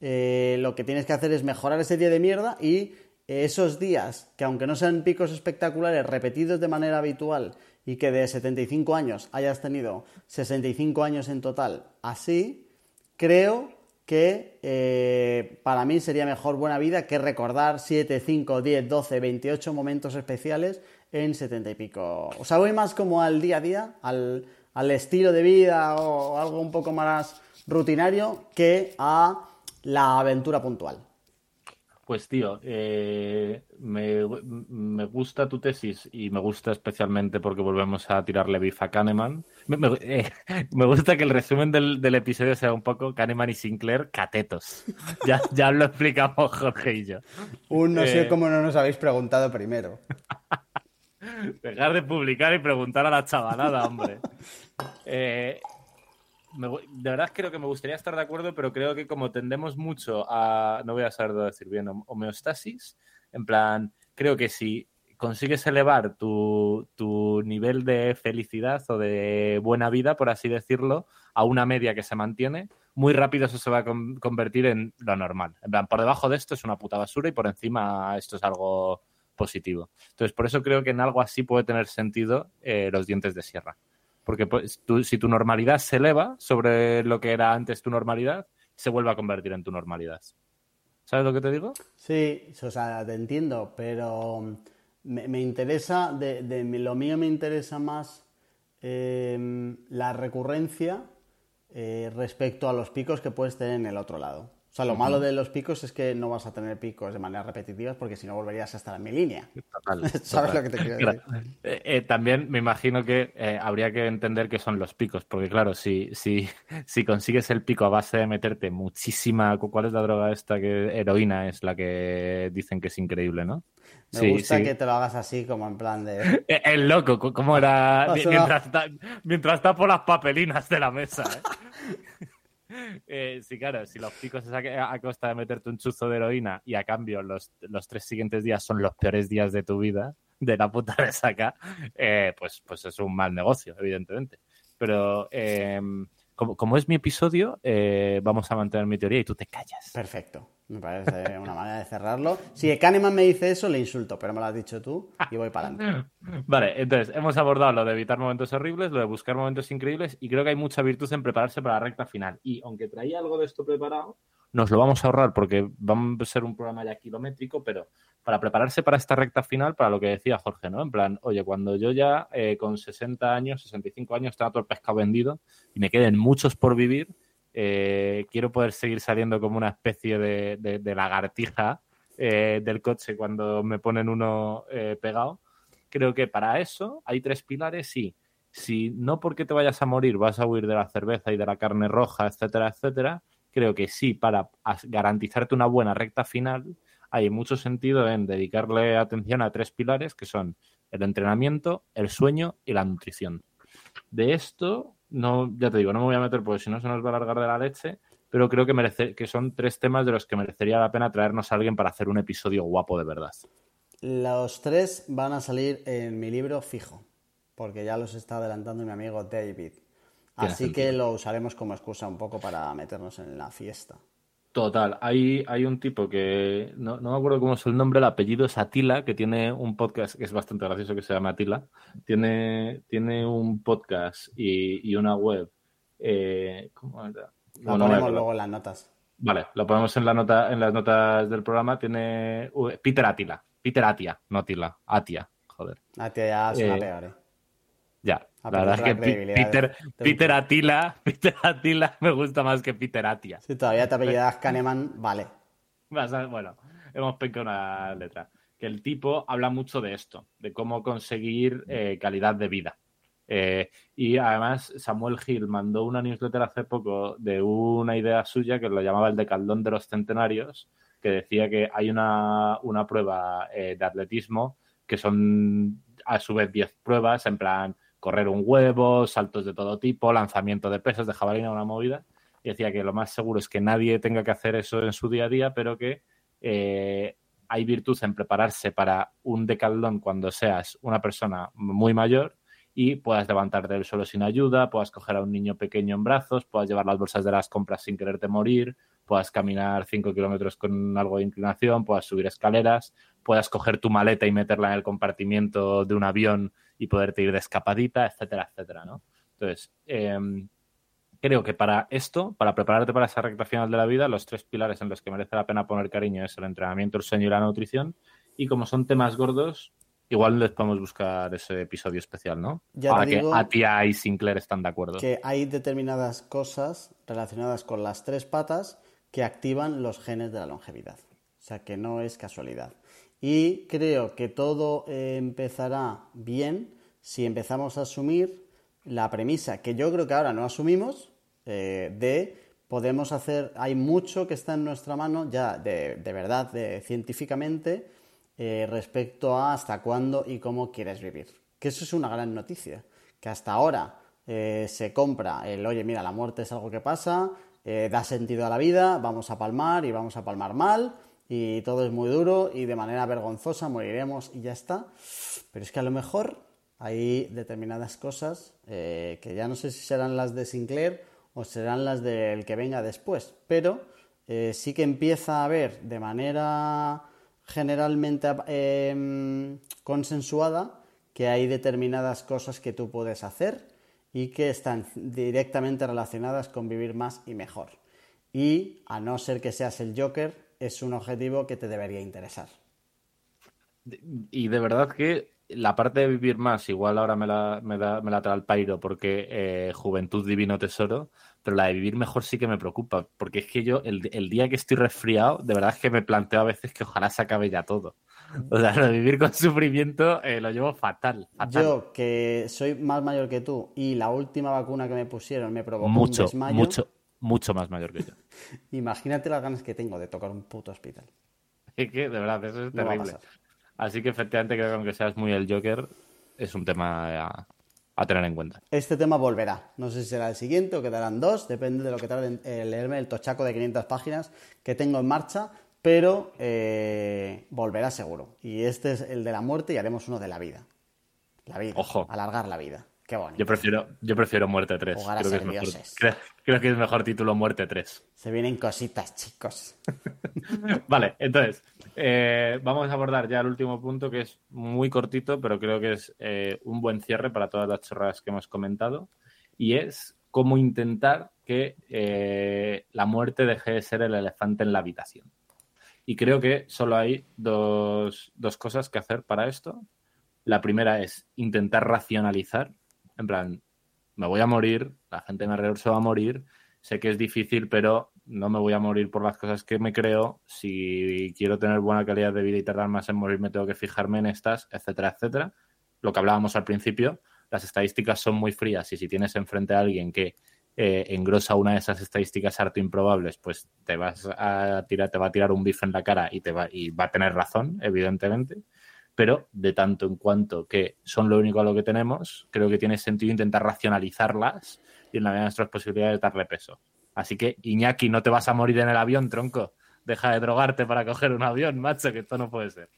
lo que tienes que hacer es mejorar ese día de mierda y esos días, que aunque no sean picos espectaculares repetidos de manera habitual y que de 75 años hayas tenido 65 años en total así, creo que eh, para mí sería mejor buena vida que recordar 7, 5, 10, 12, 28 momentos especiales en 70 y pico. O sea, voy más como al día a día, al, al estilo de vida o algo un poco más rutinario que a la aventura puntual. Pues tío, eh, me, gusta tu tesis y me gusta especialmente porque volvemos a tirarle bif a Kahneman. Me, eh, *laughs* gusta que el resumen del, episodio sea un poco Kahneman y Sinclair catetos. Ya, ya lo explicamos Jorge y yo. Un no sé eh, cómo no nos habéis preguntado primero. *laughs* Dejar de publicar y preguntar a la chavalada, hombre. *laughs* Eh, de verdad creo que me gustaría estar de acuerdo, pero creo que como tendemos mucho a, no voy a saber decir bien, homeostasis, en plan, creo que si consigues elevar tu, nivel de felicidad o de buena vida, por así decirlo, a una media que se mantiene, muy rápido eso se va a convertir en lo normal. En plan, por debajo de esto es una puta basura y por encima esto es algo positivo. Entonces, por eso creo que en algo así puede tener sentido eh, los dientes de sierra. Porque pues, si tu normalidad se eleva sobre lo que era antes tu normalidad, se vuelve a convertir en tu normalidad. ¿Sabes lo que te digo? Sí, o sea, te entiendo, pero me, interesa, de, lo mío me interesa más em, la recurrencia eh, respecto a los picos que puedes tener en el otro lado. O sea, lo malo de los picos es que no vas a tener picos de manera repetitiva porque si no volverías a estar en mi línea. *laughs* ¿Sabes lo que te quiero decir? Eh, eh, también me imagino que eh, habría que entender qué son los picos, porque claro, si, si, *laughs* si consigues el pico a base de meterte muchísima... ¿Cuál es la droga esta? que Heroína es la que dicen que es increíble, ¿no? Me gusta que te lo hagas así, como en plan de. *laughs* El loco, ¿cómo era? Mientras, está, mientras está por las papelinas de la mesa. Eh, sí, claro, si los picos es a, costa de meterte un chuzo de heroína y a cambio los, tres siguientes días son los peores días de tu vida, de la puta resaca, eh, pues, pues es un mal negocio, evidentemente. Pero em, como, es mi episodio, eh, vamos a mantener mi teoría y tú te callas. Perfecto. Me parece una manera de cerrarlo. Si Kahneman me dice eso, le insulto, pero me lo has dicho tú y voy para adelante. Vale, entonces hemos abordado lo de evitar momentos horribles, lo de buscar momentos increíbles y creo que hay mucha virtud en prepararse para la recta final. Y aunque traía algo de esto preparado, nos lo vamos a ahorrar porque va a ser un programa ya kilométrico, pero para prepararse para esta recta final, para lo que decía Jorge, ¿no? En plan, oye, cuando yo ya eh, con 60 años, 65 años, tenga todo el pescado vendido y me queden muchos por vivir, eh, quiero poder seguir saliendo como una especie de, lagartija eh, del coche cuando me ponen uno eh, pegado. Creo que para eso hay tres pilares y si no porque te vayas a morir vas a huir de la cerveza y de la carne roja, etcétera, etcétera, creo que sí, para garantizarte una buena recta final, hay mucho sentido en dedicarle atención a tres pilares que son el entrenamiento, el sueño y la nutrición. De esto no, ya te digo, no me voy a meter porque si no se nos va a alargar de la leche, pero creo que, merece, que son tres temas de los que merecería la pena traernos a alguien para hacer un episodio guapo de verdad. Los tres van a salir en mi libro fijo, porque ya los está adelantando mi amigo David. Así que lo usaremos como excusa un poco para meternos en la fiesta. Total, hay, hay un tipo que no, me acuerdo cómo es el nombre, el apellido es Atila, que tiene un podcast que es bastante gracioso que se llama Atila. Tiene, tiene un podcast y, una web. Eh, ¿Cómo era? Lo ponemos luego en las notas. Vale, lo ponemos en, la nota, en las notas del programa. Tiene Peter Atila. Peter Atia, no Atila. Atia, joder. Atia ya suena eh, peor, ¿eh? Ya, la verdad es que Peter, Peter, Atila, *laughs* Peter Atila me gusta más que Peter Atia. Si todavía te apellidas Kahneman, vale. Bueno, hemos pecado una letra. Que el tipo habla mucho de esto, de cómo conseguir eh, calidad de vida. Eh, y además Samuel Hill mandó una newsletter hace poco de una idea suya que lo llamaba el decaldón de los centenarios, que decía que hay una, prueba eh, de atletismo que son a su vez 10 pruebas, en plan correr un huevo, saltos de todo tipo, lanzamiento de pesas, de jabalina, una movida. Y decía que lo más seguro es que nadie tenga que hacer eso en su día a día, pero que eh, hay virtud en prepararse para un decaldón cuando seas una persona muy mayor y puedas levantarte del suelo sin ayuda, puedas coger a un niño pequeño en brazos, puedas llevar las bolsas de las compras sin quererte morir, puedas caminar 5 kilómetros con algo de inclinación, puedas subir escaleras, puedas coger tu maleta y meterla en el compartimiento de un avión y poderte ir de escapadita, etcétera, etcétera, ¿no? Entonces, em, creo que para esto, para prepararte para esa recta final de la vida, los tres pilares en los que merece la pena poner cariño es el entrenamiento, el sueño y la nutrición. Y como son temas gordos, Igual les podemos buscar ese episodio especial, ¿no? Ya Para que Atia y Sinclair están de acuerdo. Que hay determinadas cosas relacionadas con las tres patas que activan los genes de la longevidad. O sea que no es casualidad. Y creo que todo empezará bien si empezamos a asumir la premisa, que yo creo que ahora no asumimos, eh, de podemos hacer, hay mucho que está en nuestra mano ya de, de verdad, de, científicamente, eh, respecto a hasta cuándo y cómo quieres vivir. Que eso es una gran noticia, que hasta ahora eh, se compra el, oye, mira, la muerte es algo que pasa, da sentido a la vida, vamos a palmar y vamos a palmar mal, y todo es muy duro y de manera vergonzosa moriremos y ya está. Pero es que a lo mejor hay determinadas cosas que ya no sé si serán las de Sinclair o serán las del que venga después, pero sí que empieza a haber de manera generalmente em, consensuada que hay determinadas cosas que tú puedes hacer y que están directamente relacionadas con vivir más y mejor. Y a no ser que seas el Joker, es un objetivo que te debería interesar. Y de verdad que la parte de vivir más, igual ahora me la, me da, me la trae el pairo porque eh, juventud divino tesoro, pero la de vivir mejor sí que me preocupa, porque es que yo el, día que estoy resfriado, de verdad es que me planteo a veces que ojalá se acabe ya todo. O sea, lo de vivir con sufrimiento eh, lo llevo fatal, Yo, que soy más mayor que tú y la última vacuna que me pusieron me provocó mucho, un desmayo. Mucho, mucho más mayor que yo. *laughs* Imagínate las ganas que tengo de tocar un puto hospital. *laughs* Es que, de verdad, eso es terrible. Así que efectivamente creo que aunque seas muy el Joker, es un tema a, tener en cuenta. Este tema volverá. No sé si será el siguiente o quedarán dos, depende de lo que tarde en eh, leerme el tochaco de 500 páginas que tengo en marcha, pero eh, volverá seguro. Y este es el de la muerte y haremos uno de la vida. La vida. Ojo. Alargar la vida. Qué bonito. Yo prefiero, yo prefiero Muerte 3. creo, que es mejor, creo, que es mejor título Muerte 3. Se vienen cositas, chicos. *laughs* vale, entonces, eh, vamos a abordar ya el último punto que es muy cortito, pero creo que es eh, un buen cierre para todas las chorradas que hemos comentado. Y es cómo intentar que eh, la muerte deje de ser el elefante en la habitación. Y creo que solo hay dos, dos cosas que hacer para esto. La primera es intentar racionalizar en plan, me voy a morir, la gente en alrededor se va a morir, sé que es difícil, pero no me voy a morir por las cosas que me creo. Si quiero tener buena calidad de vida y tardar más en morir, me tengo que fijarme en estas, etcétera, etcétera. Lo que hablábamos al principio, las estadísticas son muy frías y si tienes enfrente a alguien que eh, engrosa una de esas estadísticas harto improbables, pues te vas a tirar, te va a tirar un bife en la cara y te va, y va a tener razón, evidentemente pero de tanto en cuanto que son lo único a lo que tenemos, creo que tiene sentido intentar racionalizarlas y en la medida de nuestras posibilidades darle peso. Así que, Iñaki, no te vas a morir en el avión, tronco. Deja de drogarte para coger un avión, macho, que esto no puede ser.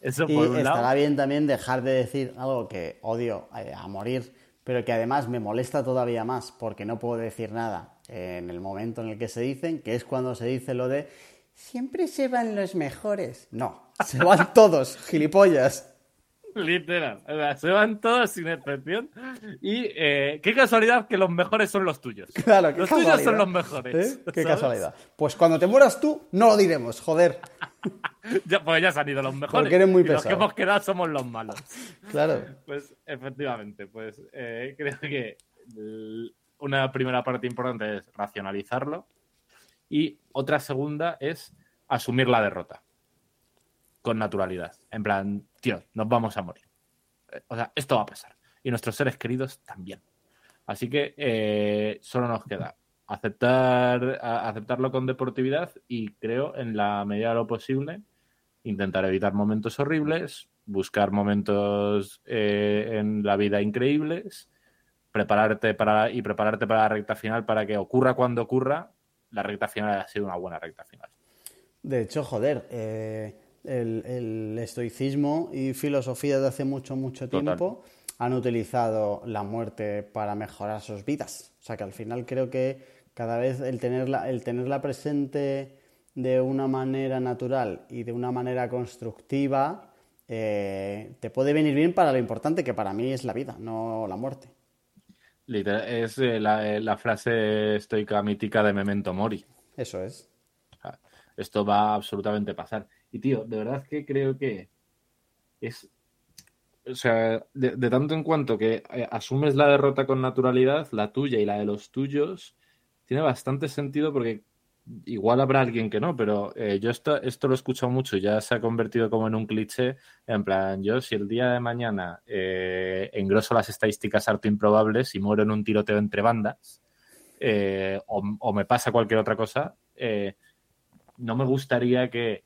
Eso y estará bien también dejar de decir algo que odio eh, a morir, pero que además me molesta todavía más porque no puedo decir nada en el momento en el que se dicen, que es cuando se dice lo de siempre se van los mejores. No, se van *laughs* todos, gilipollas. Literal. se van todos sin excepción. Y eh, qué casualidad que los mejores son los tuyos. *laughs* Claro, Los tuyos son los mejores. ¿Eh? Qué casualidad. Pues cuando te mueras tú, no lo diremos, joder. *laughs* ya, pues ya se han ido los mejores. Porque eres muy y pesado. Los que hemos quedado somos los malos. Claro. Pues efectivamente, pues eh, creo que una primera parte importante es racionalizarlo. Y otra segunda es asumir la derrota con naturalidad. En plan, tío, nos vamos a morir. Eh, o sea, esto va a pasar. Y nuestros seres queridos también. Así que eh, solo nos queda aceptar, aceptarlo con deportividad y creo, en la medida de lo posible, intentar evitar momentos horribles, buscar momentos eh, en la vida increíbles, prepararte para y prepararte para la recta final para que ocurra cuando ocurra, la recta final haya sido una buena recta final. De hecho, joder, eh, el, estoicismo y filosofía de hace mucho, mucho tiempo han utilizado la muerte para mejorar sus vidas. O sea que al final creo que cada vez el tenerla, el tenerla presente de una manera natural y de una manera constructiva eh, te puede venir bien para lo importante que para mí es la vida, no la muerte. Es eh, la, la, frase estoica mítica de Memento Mori. Eso es. Esto va a absolutamente pasar. Y tío, de verdad que creo que es. O sea, de, tanto en cuanto que eh, asumes la derrota con naturalidad, la tuya y la de los tuyos, tiene bastante sentido porque igual habrá alguien que no, pero eh, yo esto, esto lo he escuchado mucho, ya se ha convertido como en un cliché, en plan, yo si el día de mañana eh, engroso las estadísticas harto improbables y muero en un tiroteo entre bandas, o, o, me pasa cualquier otra cosa, no me gustaría que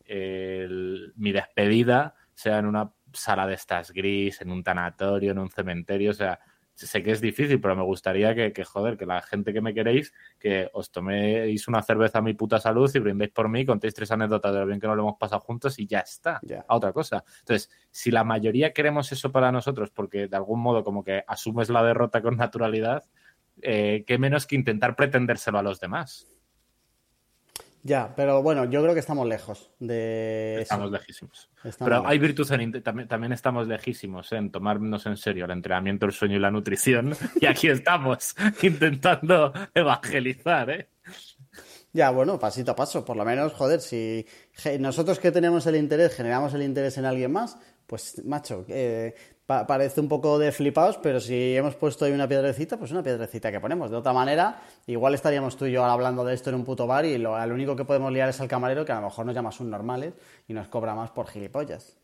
mi despedida sea en una sala de estas gris, en un tanatorio, en un cementerio, o sea, sé que es difícil, pero me gustaría que, joder, que la gente que me queréis, que os toméis una cerveza a mi puta salud y brindéis por mí, contéis tres anécdotas de lo bien que nos lo hemos pasado juntos y ya está, a otra cosa. Entonces, si la mayoría queremos eso para nosotros, porque de algún modo como que asumes la derrota con naturalidad, eh, qué menos que intentar pretendérselo a los demás. Ya, pero bueno, yo creo que estamos lejos de. Estamos lejísimos. pero hay virtud en. También, también, estamos lejísimos en tomarnos en serio el entrenamiento, el sueño y la nutrición. *laughs* Y aquí estamos *laughs* intentando evangelizar, ¿eh? Ya, bueno, pasito a paso. Por lo menos, joder, si nosotros que tenemos el interés generamos el interés en alguien más, pues, macho, eh, parece un poco de flipados, pero si hemos puesto ahí una piedrecita, pues una piedrecita que ponemos. De otra manera, igual estaríamos tú y yo hablando de esto en un puto bar y lo, único que podemos liar es al camarero que a lo mejor nos llama normales y nos cobra más por gilipollas.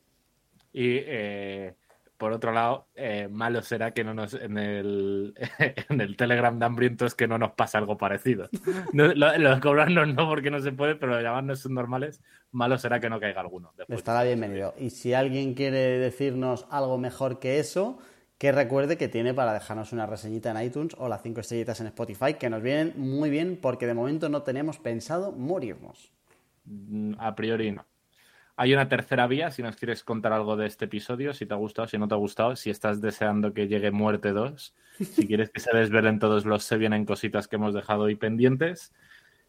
Y eh, por otro lado, eh, malo será que no nos en el, *laughs* en el Telegram de hambrientos que no nos pasa algo parecido. No, lo, cobrarnos no porque no se puede, pero llamarnos normales, malo será que no caiga alguno. Estará bienvenido. Y si alguien quiere decirnos algo mejor que eso, que recuerde que tiene para dejarnos una reseñita en iTunes o las cinco estrellitas en Spotify, que nos vienen muy bien porque de momento no tenemos pensado morirnos. Mm, a priori no. Hay una tercera vía, si nos quieres contar algo de este episodio, si te ha gustado, si no te ha gustado, si estás deseando que llegue Muerte 2, si *laughs* quieres que se desvelen todos los se vienen cositas que hemos dejado ahí pendientes,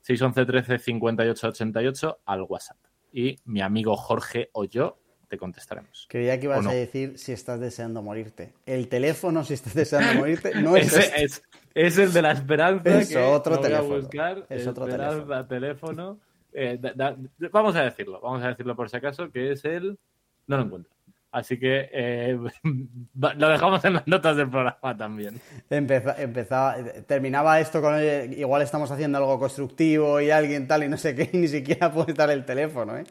611 13 58 88 al WhatsApp. Y mi amigo Jorge o yo te contestaremos. Creía que ibas a decir si estás deseando morirte. El teléfono, si estás deseando morirte, no es, este. es, es, el de la esperanza. Es otro teléfono. es otro teléfono. Eh, vamos a decirlo, vamos a decirlo por si acaso, que es el... No lo encuentro. Así que eh, *laughs* lo dejamos en las notas del programa también. empezaba, terminaba esto con, igual estamos haciendo algo constructivo y alguien tal y no sé qué, y *laughs* ni siquiera puede estar el teléfono, ¿eh?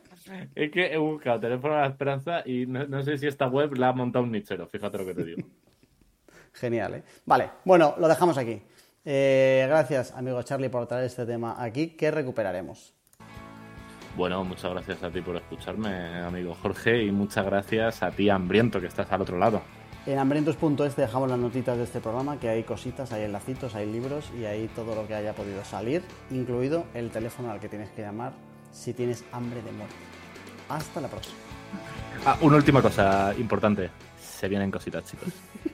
Es que he buscado teléfono a la esperanza y no, sé si esta web la ha montado un nichero, fíjate lo que te digo. *laughs* Genial, ¿eh? Vale, bueno, lo dejamos aquí. Eh, gracias, amigo Charlie, por traer este tema aquí, que recuperaremos. Bueno, muchas gracias a ti por escucharme, amigo Jorge, y muchas gracias a ti, Hambriento, que estás al otro lado. En hambrientos.es dejamos las notitas de este programa, que hay cositas, hay enlacitos, hay libros y hay todo lo que haya podido salir, incluido el teléfono al que tienes que llamar si tienes hambre de muerte. Hasta la próxima. Ah, una última cosa importante. Se vienen cositas, chicos. *laughs*